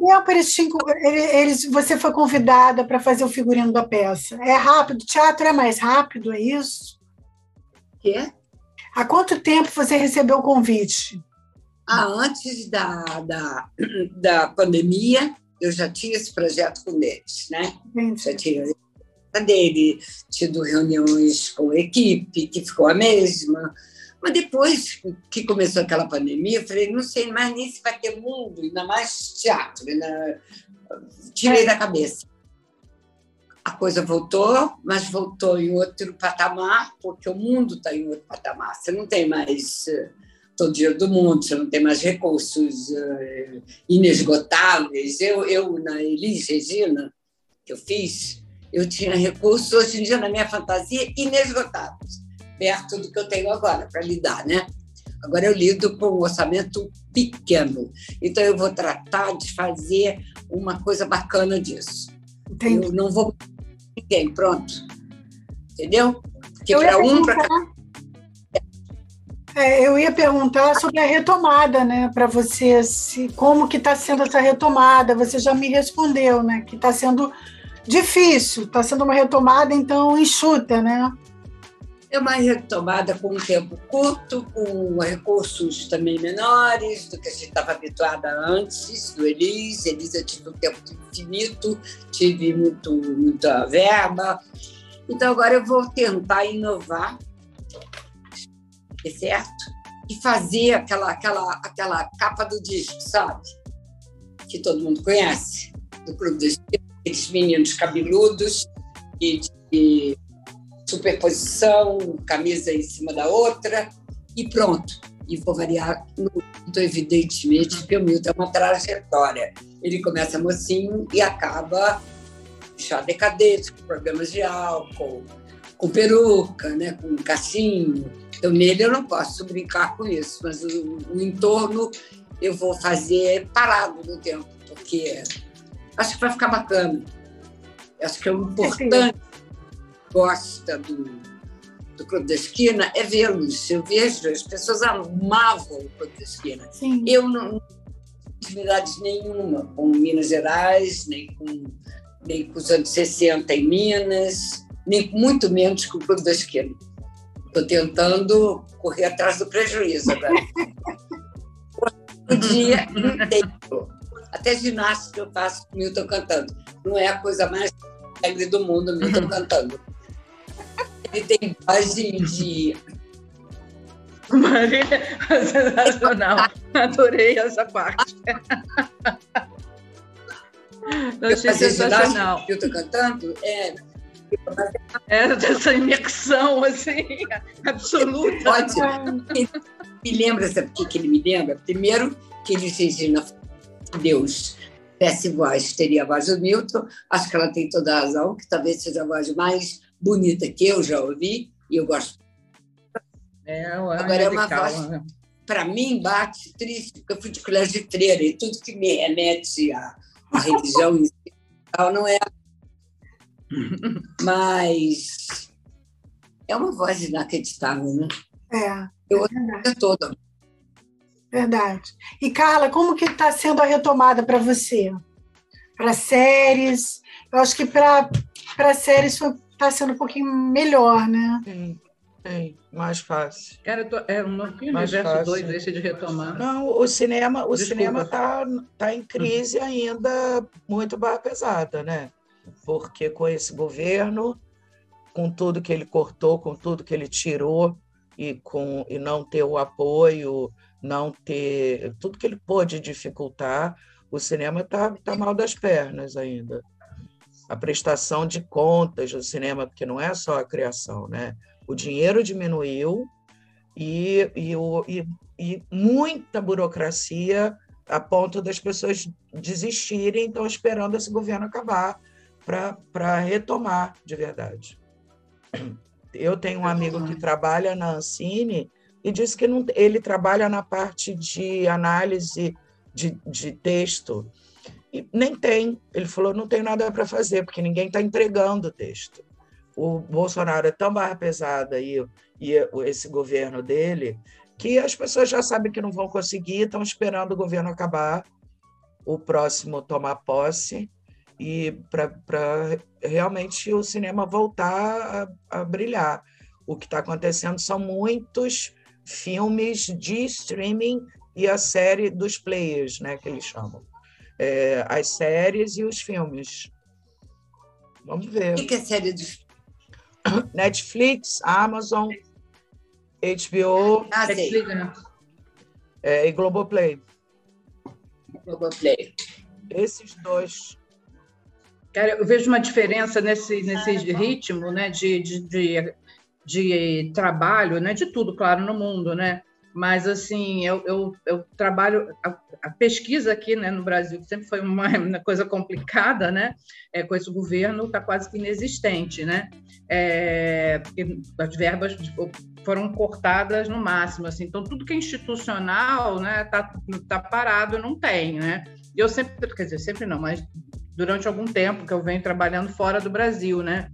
tempo eles, eles, você foi convidada para fazer o figurino da peça? É rápido? Teatro é mais rápido, é isso? Quê? Há quanto tempo você recebeu o convite? Ah, antes da, da, da pandemia, eu já tinha esse projeto com eles, né? Entendi. Já tinha dele, tido reuniões com a equipe, que ficou a mesma, mas depois que começou aquela pandemia, eu falei, não sei mais nem se vai ter mundo, ainda mais teatro. Ainda... Tirei da cabeça. A coisa voltou, mas voltou em outro patamar, porque o mundo está em outro patamar. Você não tem mais uh, todo dia do mundo, você não tem mais recursos uh, inesgotáveis. Eu, eu, na Elis Regina, que eu fiz, eu tinha recursos, hoje em dia, na minha fantasia, inesgotáveis perto do que eu tenho agora para lidar, né? Agora eu lido com um orçamento pequeno, então eu vou tratar de fazer uma coisa bacana disso. Entendi. Eu não vou ninguém, pronto, entendeu? Porque para um para é, eu ia perguntar sobre a retomada, né, para você, se, como que está sendo essa retomada. Você já me respondeu, né, que está sendo difícil, está sendo uma retomada então enxuta, né? É uma retomada com um tempo curto, com recursos também menores do que a gente estava habituada antes do Elis. Elis eu tive um tempo infinito, tive muito, muita verba. Então agora eu vou tentar inovar, certo? E fazer aquela, aquela, aquela capa do disco, sabe? Que todo mundo conhece, do Clube dos aqueles meninos cabeludos e de superposição, camisa em cima da outra, e pronto. E vou variar muito, evidentemente, porque o Milton é uma trajetória. Ele começa mocinho e acaba já decadente, com problemas de álcool, com peruca, né, com cachinho. Então, nele eu não posso brincar com isso, mas o, o entorno eu vou fazer parado no tempo, porque acho que vai ficar bacana. Acho que é importante gosta do, do Clube da Esquina é vê-los. Eu vejo, as pessoas amavam o Clube da Esquina. Sim. Eu não intimidade nenhuma com Minas Gerais, nem com, nem com os anos 60 em Minas, nem muito menos com o Clube da Esquina. Estou tentando correr atrás do prejuízo agora. o dia inteiro. Até ginástica eu faço com Milton cantando. Não é a coisa mais alegre do mundo, Milton cantando. Ele tem voz de, de Marília, sensacional. Adorei essa parte. Eu achei sensacional. Eu estou cantando, é. É, essa imersão, assim, absoluta. Me lembra, sabe o que ele me lembra? Primeiro, que ele se na Deus desse voz, teria a voz do Milton. Acho que ela tem toda a razão, que talvez seja a voz mais bonita que eu já ouvi, e eu gosto é, Agora é uma voz, né? para mim, bate triste, porque eu fui de colégio de freira e tudo que me remete à, à religião não é. Mas é uma voz inacreditável, né? É. Eu é toda. Verdade. E Carla, como que está sendo a retomada para você? Para séries? Eu acho que para séries está sendo um pouquinho melhor, né? Sim. Tem, mais fácil. Cara, tô, é um universo doido esse de retomar. Não, o cinema o cinema está tá em crise uhum. ainda muito barra pesada, né? Porque com esse governo, com tudo que ele cortou, com tudo que ele tirou, e, com, e não ter o apoio, não ter tudo que ele pôde dificultar, o cinema está tá mal das pernas ainda. A prestação de contas do cinema, porque não é só a criação, né? o dinheiro diminuiu e, e, o, e, e muita burocracia a ponto das pessoas desistirem, estão esperando esse governo acabar para retomar de verdade. Eu tenho um amigo que trabalha na Ancine e disse que não, ele trabalha na parte de análise de, de texto. E nem tem. Ele falou: não tem nada para fazer, porque ninguém está entregando o texto o Bolsonaro é tão barra pesada e, e esse governo dele que as pessoas já sabem que não vão conseguir, estão esperando o governo acabar, o próximo tomar posse e para realmente o cinema voltar a, a brilhar. O que está acontecendo são muitos filmes de streaming e a série dos players, né, que eles chamam. É, as séries e os filmes. Vamos ver. O que é série dos Netflix, Amazon, HBO ah, Netflix, né? é, e Globoplay. Globoplay. Esses dois. Cara, eu vejo uma diferença nesse, nesse ritmo né, de, de, de, de trabalho, né, de tudo, claro, no mundo, né? Mas assim eu, eu, eu trabalho a, a, pesquisa aqui né, no Brasil que sempre foi uma, uma coisa complicada né é, com esse governo está quase que inexistente né? É, as verbas foram cortadas no máximo assim. Então tudo que é institucional né tá, tá parado não tem né? Eu sempre quer dizer sempre não mas durante algum tempo que eu venho trabalhando fora do Brasil né?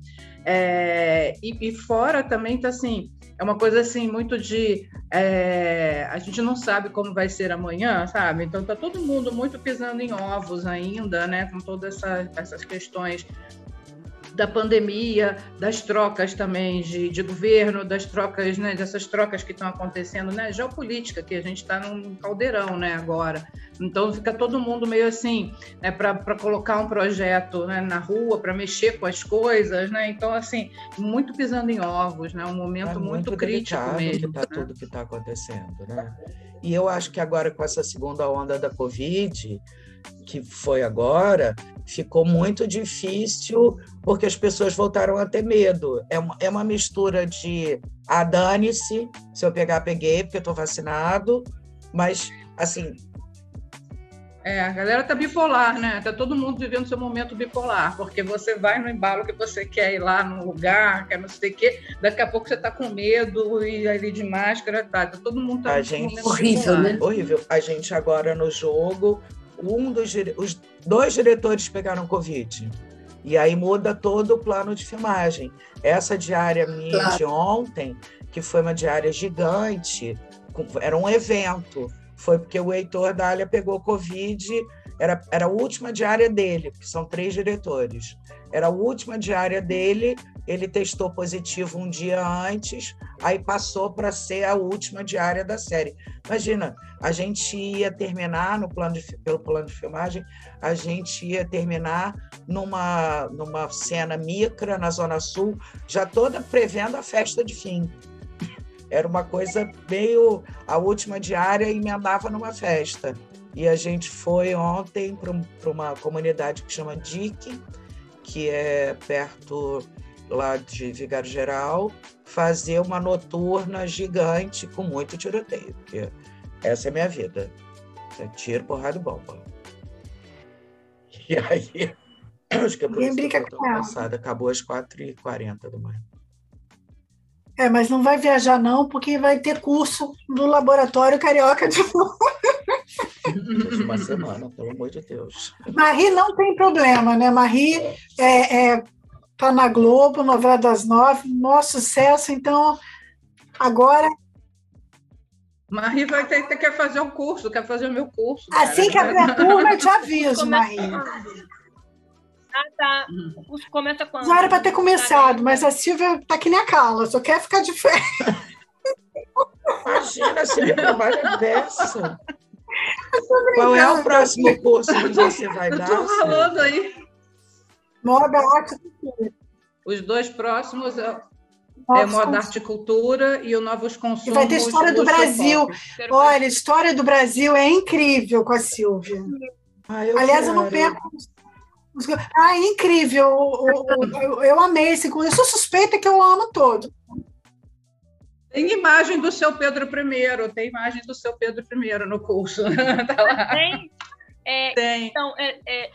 É, e, e fora também está assim é uma coisa assim muito de é, a gente não sabe como vai ser amanhã, sabe? Então tá todo mundo muito pisando em ovos ainda, né? Com todas essa, essas questões da pandemia, das trocas também de, de governo, das trocas, né, dessas trocas que estão acontecendo, né, geopolítica, que a gente está num caldeirão, né, agora. Então fica todo mundo meio assim, né, para colocar um projeto né, na rua, para mexer com as coisas, né. Então assim, muito pisando em ovos, né, um momento é muito, muito crítico mesmo. Tá né? Tudo que está acontecendo, né. E eu acho que agora com essa segunda onda da Covid, que foi agora, ficou muito difícil porque as pessoas voltaram a ter medo. É uma, é uma mistura de ah, dane-se, se eu pegar, peguei, porque estou vacinado, mas assim. É, a galera tá bipolar, né? Tá todo mundo vivendo seu momento bipolar, porque você vai no embalo que você quer ir lá no lugar, quer não sei o quê, daqui a pouco você tá com medo e ali de máscara, tá, tá todo mundo tá a gente, horrível, bipolar. né? Horrível. A gente agora no jogo, um dos os dois diretores pegaram Covid. E aí muda todo o plano de filmagem. Essa diária minha claro. de ontem, que foi uma diária gigante, era um evento. Foi porque o Heitor Dália pegou Covid, era, era a última diária dele, porque são três diretores. Era a última diária dele ele testou positivo um dia antes, aí passou para ser a última diária da série. Imagina, a gente ia terminar no plano de, pelo plano de filmagem, a gente ia terminar numa, numa cena micra na Zona Sul, já toda prevendo a festa de fim. Era uma coisa meio. A última diária emendava numa festa. E a gente foi ontem para uma comunidade que chama Dique, que é perto lá de Vigário Geral, fazer uma noturna gigante com muito tiroteio, porque essa é a minha vida. É tiro, porrada e bomba. E aí, acho que a professora passada acabou às 4h40 da manhã. É, mas não vai viajar não, porque vai ter curso no Laboratório Carioca de Uma semana, pelo amor de Deus. Marie não tem problema, né? Marie é, é, tá na Globo, novela das nove, nosso sucesso, então agora. Marie vai ter, ter que fazer um curso, quer fazer o meu curso. Assim cara. que abrir a turma, eu te aviso, Marie. Ah, tá. O curso começa quando? Já era para ter começado, mas a Silvia tá que nem a Carla, só quer ficar de férias. Imagina, ele trabalha dessa. Qual é o próximo curso que você vai dar? Estou falando aí. Moda, arte e cultura. Os dois próximos é, é Moda, Arte e Cultura e o Novos Consumos. E vai ter História do Brasil. Olha, História do Brasil é incrível com a Silvia. Ah, eu Aliás, quero. eu não perco ah, é incrível! Eu, eu, eu amei esse curso. Eu sou suspeita que eu amo todo. Tem imagem do seu Pedro I, tem imagem do seu Pedro I no curso. tá tem? É, tem. Então, é, é,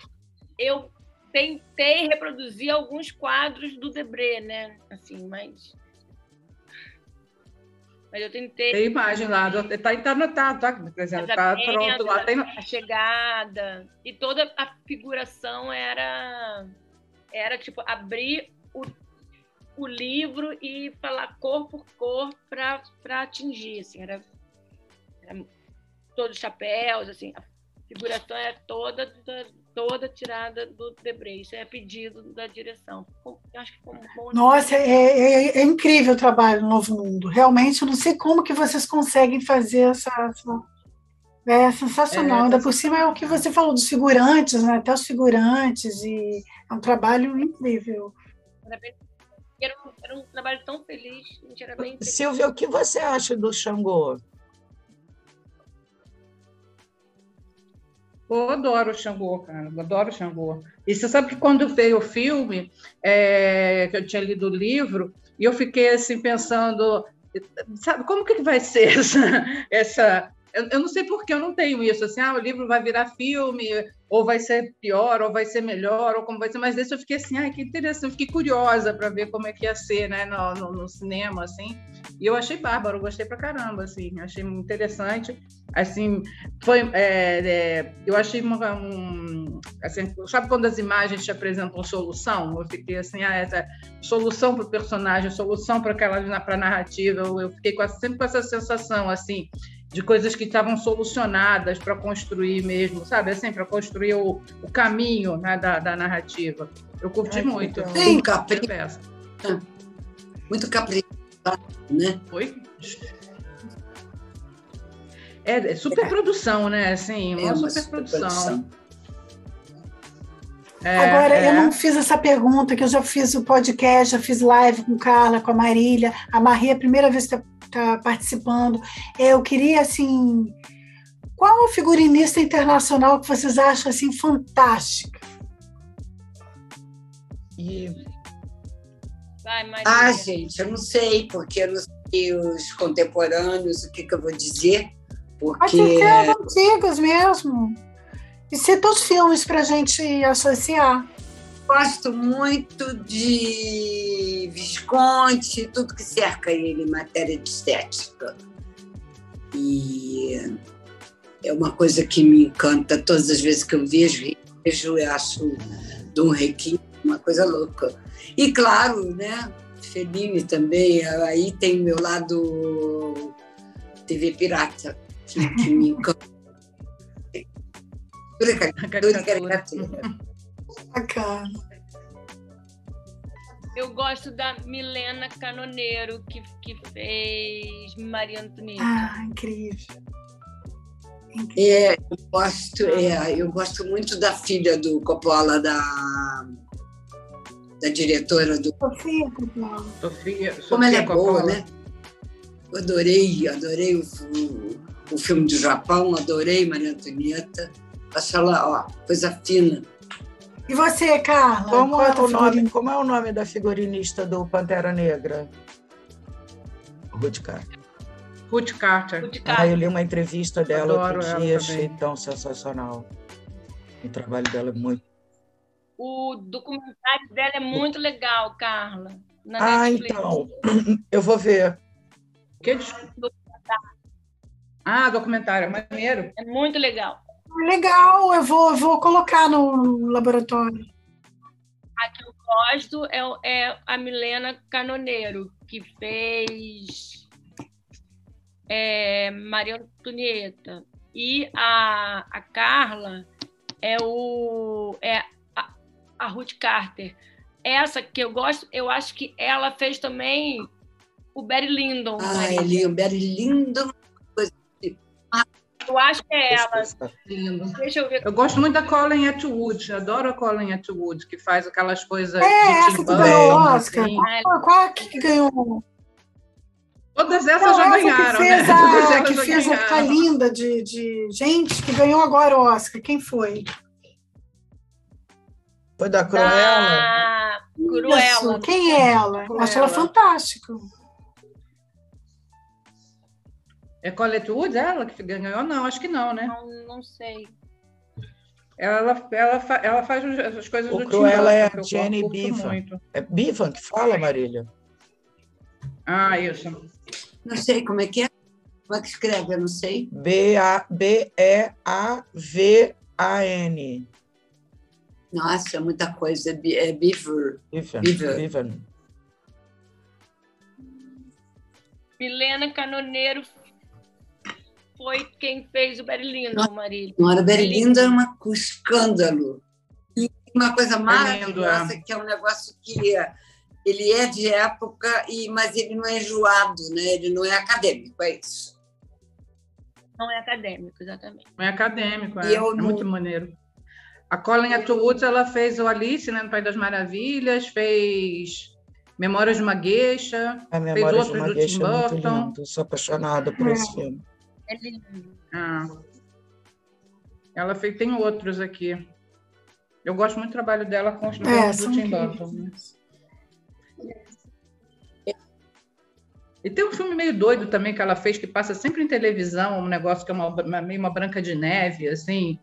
eu tentei reproduzir alguns quadros do Debré, né? Assim, mas mas eu tentei. Tem imagem lá, está tá anotado, tá? Exemplo, tá pronto lá. Tem... A chegada. E toda a figuração era, era tipo, abrir o, o livro e falar cor por cor para atingir, assim, era, era todos os chapéus, assim, a figuração é toda toda tirada do Debré. Isso é pedido da direção. Eu acho que ficou bom. Nossa, é, é, é, incrível o trabalho no Novo Mundo. Realmente, eu não sei como que vocês conseguem fazer essa. essa... É sensacional. É, Ainda por cima é o que você falou dos figurantes, né? até os figurantes, e é um trabalho incrível. Era um, era um trabalho tão feliz, era bem feliz. Silvia, o que você acha do Xangô? Eu adoro o Xangô, cara, eu adoro o Xangô. E você sabe que quando veio o filme, é, que eu tinha lido o livro, e eu fiquei assim pensando, sabe, como que vai ser essa, essa eu, eu não sei por que eu não tenho isso, assim, ah, o livro vai virar filme, ou vai ser pior, ou vai ser melhor, ou como vai ser, mas desse eu fiquei assim, ai, que interessante, eu fiquei curiosa para ver como é que ia ser, né, no, no, no, cinema, assim, e eu achei bárbaro, gostei pra caramba, assim, achei interessante, assim, foi, é, é, eu achei uma, um, assim, sabe quando as imagens te apresentam solução? Eu fiquei assim, ah, essa solução para o personagem, solução para aquela, para narrativa, eu, eu fiquei com, sempre com essa sensação, assim, de coisas que estavam solucionadas para construir mesmo, sabe? Assim, para construir o, o caminho né, da, da narrativa. Eu curti Ai, muito. Sim, capricho. Muito capricho, né? Foi? É, é superprodução, né? Assim, uma, é uma superprodução. É, Agora, é. eu não fiz essa pergunta, que eu já fiz o podcast, já fiz live com Carla, com a Marília. A Maria, a primeira vez que está participando. Eu queria, assim, qual o figurinista internacional que vocês acham, assim, fantástica? E... Vai, ah, gente, eu não sei, porque eu não sei os contemporâneos, o que, que eu vou dizer. Porque... Pode ser antigos mesmo. E citar os filmes para a gente associar gosto muito de Visconti, tudo que cerca ele em matéria de estética. E é uma coisa que me encanta todas as vezes que eu vejo, vejo eu acho Dom Requiem uma coisa louca. E claro, né, Fellini também, aí tem o meu lado TV pirata, que, que me encanta. Tudo caricatura. Bacana. Eu gosto da Milena Canoneiro, que, que fez Maria Antonieta. Ah, incrível. É, eu, gosto, é, eu gosto muito da filha do Coppola, da, da diretora do. Sofia Coppola. Sofia, Sofia Como ela é Coppola. boa, né? Eu adorei, adorei o, o, o filme do Japão, adorei Maria Antonieta. Acho ela, ó, coisa fina. E você, Carla? Como Qual é, o nome, como é o nome da figurinista do Pantera Negra? Ruth Carter. Ruth Carter. Ruth Ah, Carter. eu li uma entrevista dela Adoro outro ela dia, também. achei tão sensacional. O trabalho dela é muito. O documentário dela é muito legal, Carla. na Ah, Netflix. então. Eu vou ver. Que des- Ah, documentário, maneiro. É muito legal. Legal, eu vou, eu vou colocar no laboratório. A que eu gosto é, o- é a Milena Canoneiro, que fez é, Maria Antonieta. E a, a Carla é, o, é a, a Ruth Carter. Essa que eu gosto, eu acho que ela fez também o Barry Lyndon. Ah, é lindo, é lindo. Eu acho que é ela. Lindo. Deixa eu ver. Eu gosto muito da Colin Atwood, adoro a Colin Atwood, que faz aquelas coisas É, essa que ganhou o Oscar. assim. Qual, qual é que ganhou? Todas essas Não, já essa ganharam, que né? fez, Todas a, que já fez a ficar linda de, de gente que ganhou agora o Oscar. Quem foi? Foi da Cruella? Da Cruella. Isso, Quem é ela? Eu acho ela Cruella. fantástica. É Colin Atwood ela que ganhou? Não, acho que não, né? Não, não sei. Ela, ela, fa- ela faz as coisas O do Tim Cruella é Burton, a Jenny muito. É Bivan que fala, Marília? Ah, isso. Não sei como é que é. Como é que escreve? Eu não sei. B-E-A-V-A-N. Nossa, é muita coisa. É Be- É Beaver. Bivan. Bivan. Milena Canoneiro foi quem fez o Barry Lyndon, Marília. Não era Berlinda, é uma, um escândalo. E uma coisa lindo, maravilhosa, que é um negócio que é- ele é de época, e, mas ele não é enjoado, né? ele não é acadêmico, é isso. Não é acadêmico, exatamente. É acadêmico, é, E eu é não- muito maneiro. A Colin Atwood, ela fez o Alice, né, no País das Maravilhas, fez Memórias de uma Geisha, A memória de outros uma do gueixa Tim é muito Burton. lindo. Sou apaixonada por esse filme. É lindo. Ah. Ela fez, tem outros aqui. Eu gosto muito do trabalho dela com os É, do Tim. Burton. né? E tem um filme meio doido também que ela fez, que passa sempre em televisão, um negócio que é uma, uma- meio uma Branca de Neve, assim,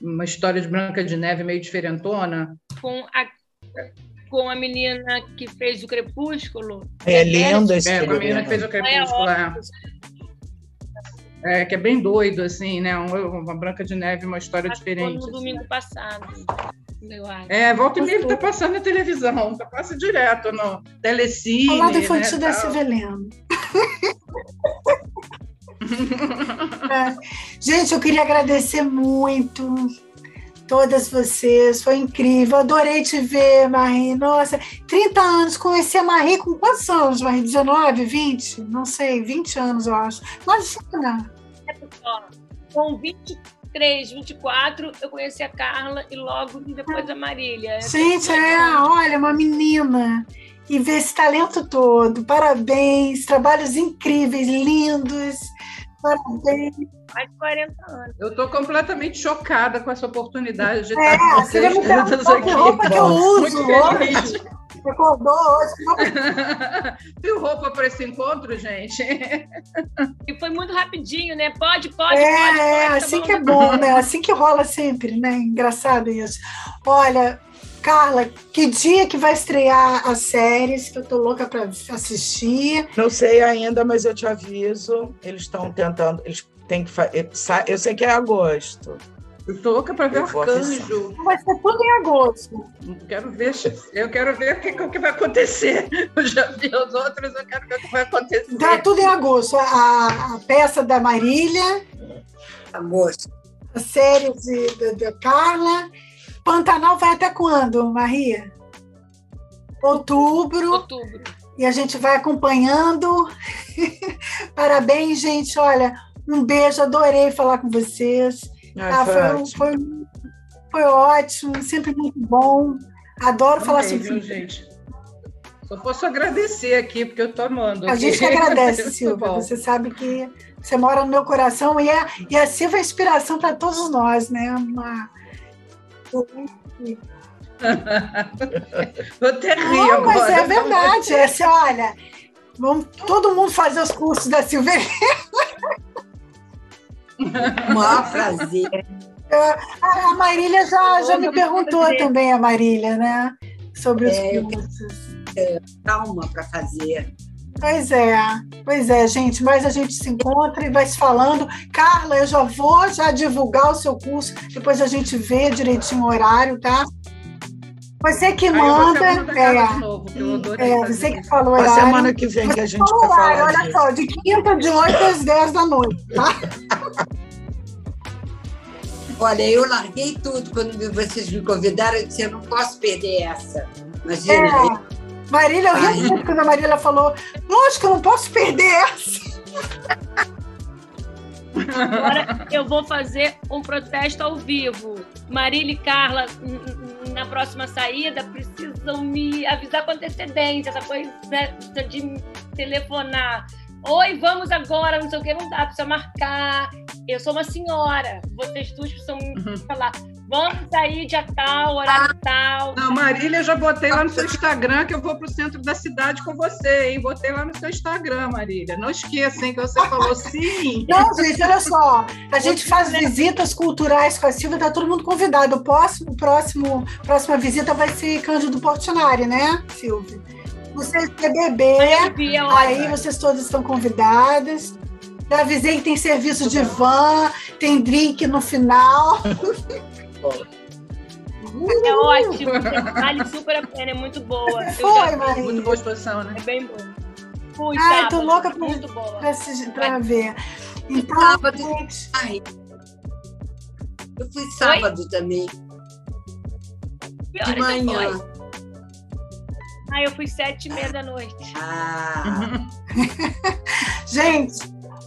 uma história de Branca de Neve meio diferentona. Com a, com a menina que fez o Crepúsculo. É lindo esse É, com a menina que fez o Crepúsculo, é. É, que é bem doido, assim, né? Um- Uma Branca de Neve, uma história Acho diferente. no assim. domingo passado, eu acho. É, volta e meia ele tá passando na televisão, tá passa direto no telecine. Ao lado infantil né, da tal. Sevelena. É. Gente, eu queria agradecer muito todas vocês, foi incrível, adorei te ver, Marie. Nossa, 30 anos, conheci a Marie com quantos anos, Marie? 19, 20? Não sei, 20 anos, eu acho. Imagina. Com 23, 24, eu conheci a Carla e logo depois a Marília. Gente, é, olha, uma menina. E ver esse talento todo. Parabéns, trabalhos incríveis, lindos. Parabéns. Mais de 40 anos. Eu tô completamente chocada com essa oportunidade de É, estar com você vocês perguntou todas que roupa que eu uso Muito hoje. feliz. Acordou hoje. Viu roupa para esse encontro, gente? E foi muito rapidinho, né? Pode, pode, É, pode, é, tá assim bom. que é bom, né? Assim que rola sempre, né? Engraçado isso. Olha, Carla, que dia que vai estrear as séries que eu tô louca para assistir? Não sei ainda, mas eu te aviso. Eles estão tentando. Eles têm que fazer. Eu sei que é agosto. Eu tô louca para ver Eu vou Arcanjo. Vai ser tudo em agosto. Quero ver, eu quero ver o que, o que vai acontecer. Eu já vi os outros, eu quero ver o que vai acontecer. Tá tudo em agosto. A, a peça da Marília, Agosto. a série de, da, da Carla. Pantanal vai até quando, Maria? Outubro. Outubro. E a gente vai acompanhando. Parabéns, gente. Olha, um beijo, adorei falar com vocês. Ah, foi, foi, foi, foi, ótimo, sempre muito bom. Adoro Também, falar sobre viu, gente? Só posso agradecer aqui, porque eu estou amando. A gente que agradece, Silvia. Você sabe que você mora no meu coração e, é, e a Silvia é inspiração para todos nós, né? Uma... Vou até rir Não, agora. mas é verdade. É assim, olha, vamos todo mundo fazer os cursos da. O maior prazer. A, a Marília já, já me perguntou também, a Marília, né? Sobre os É, cursos. Calma para fazer. Pois é, pois é, gente, mas a gente se encontra e vai se falando. Carla, eu já vou já divulgar o seu curso, depois a gente vê direitinho o horário, tá? Você que Aí eu vou manda. da Carla É, de novo, que é, fazer você que falou A horário. semana que vem que a gente vai falar olha disso. só, de quinta, de 8 às 10 da noite, tá? Olha, eu larguei tudo quando vocês me convidaram. Eu disse: eu não posso perder essa. Imagina. É. Marília, eu ri muito quando a Marília falou, lógico eu não posso perder essa. Agora eu vou fazer um protesto ao vivo. Marília e Carla, na próxima saída, precisam me avisar com antecedência, essa coisa de me telefonar. Oi, vamos agora, não sei o que, não dá, precisa marcar. Eu sou uma senhora, vocês duas precisam me falar. Vamos sair dia tal, horário tal. Não, Marília, já botei lá no seu Instagram que eu vou para o centro da cidade com você, hein? Botei lá no seu Instagram, Marília. Não esqueça, hein, que você falou sim. Não, gente, olha só. A gente faz visitas culturais com a Silvia, tá todo mundo convidado. O próximo, próximo, próxima visita vai ser Cândido Portinari, né, Silvia? Vocês BBB, É, aí olha. vocês todas estão convidadas. Já avisei que tem serviço de van, tem drink no final. É ótimo, vale super a pena, é muito boa. Foi, Marília. Muito boa exposição, né? É bem bom. Fui, Ai, tô sábado, louca pra- muito boa. Pra, se- pra ver. Então, Sábado. gente, Ai, eu fui sábado também, Que de manhã. Ah, eu fui sete e meia da noite. Ah, gente,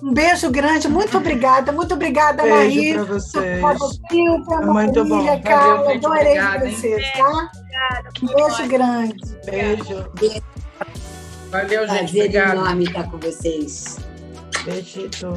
um beijo grande. Muito obrigada. Muito obrigada, Beijo Maria. para vocês. É muito bom. Marília, Valeu, Carla. gente, Adorei obrigada, hein? vocês, tá? Obrigada, Um beijo ótimo. grande. Beijo. Valeu, gente. prazer Obrigada. enorme estar com vocês. Beijito.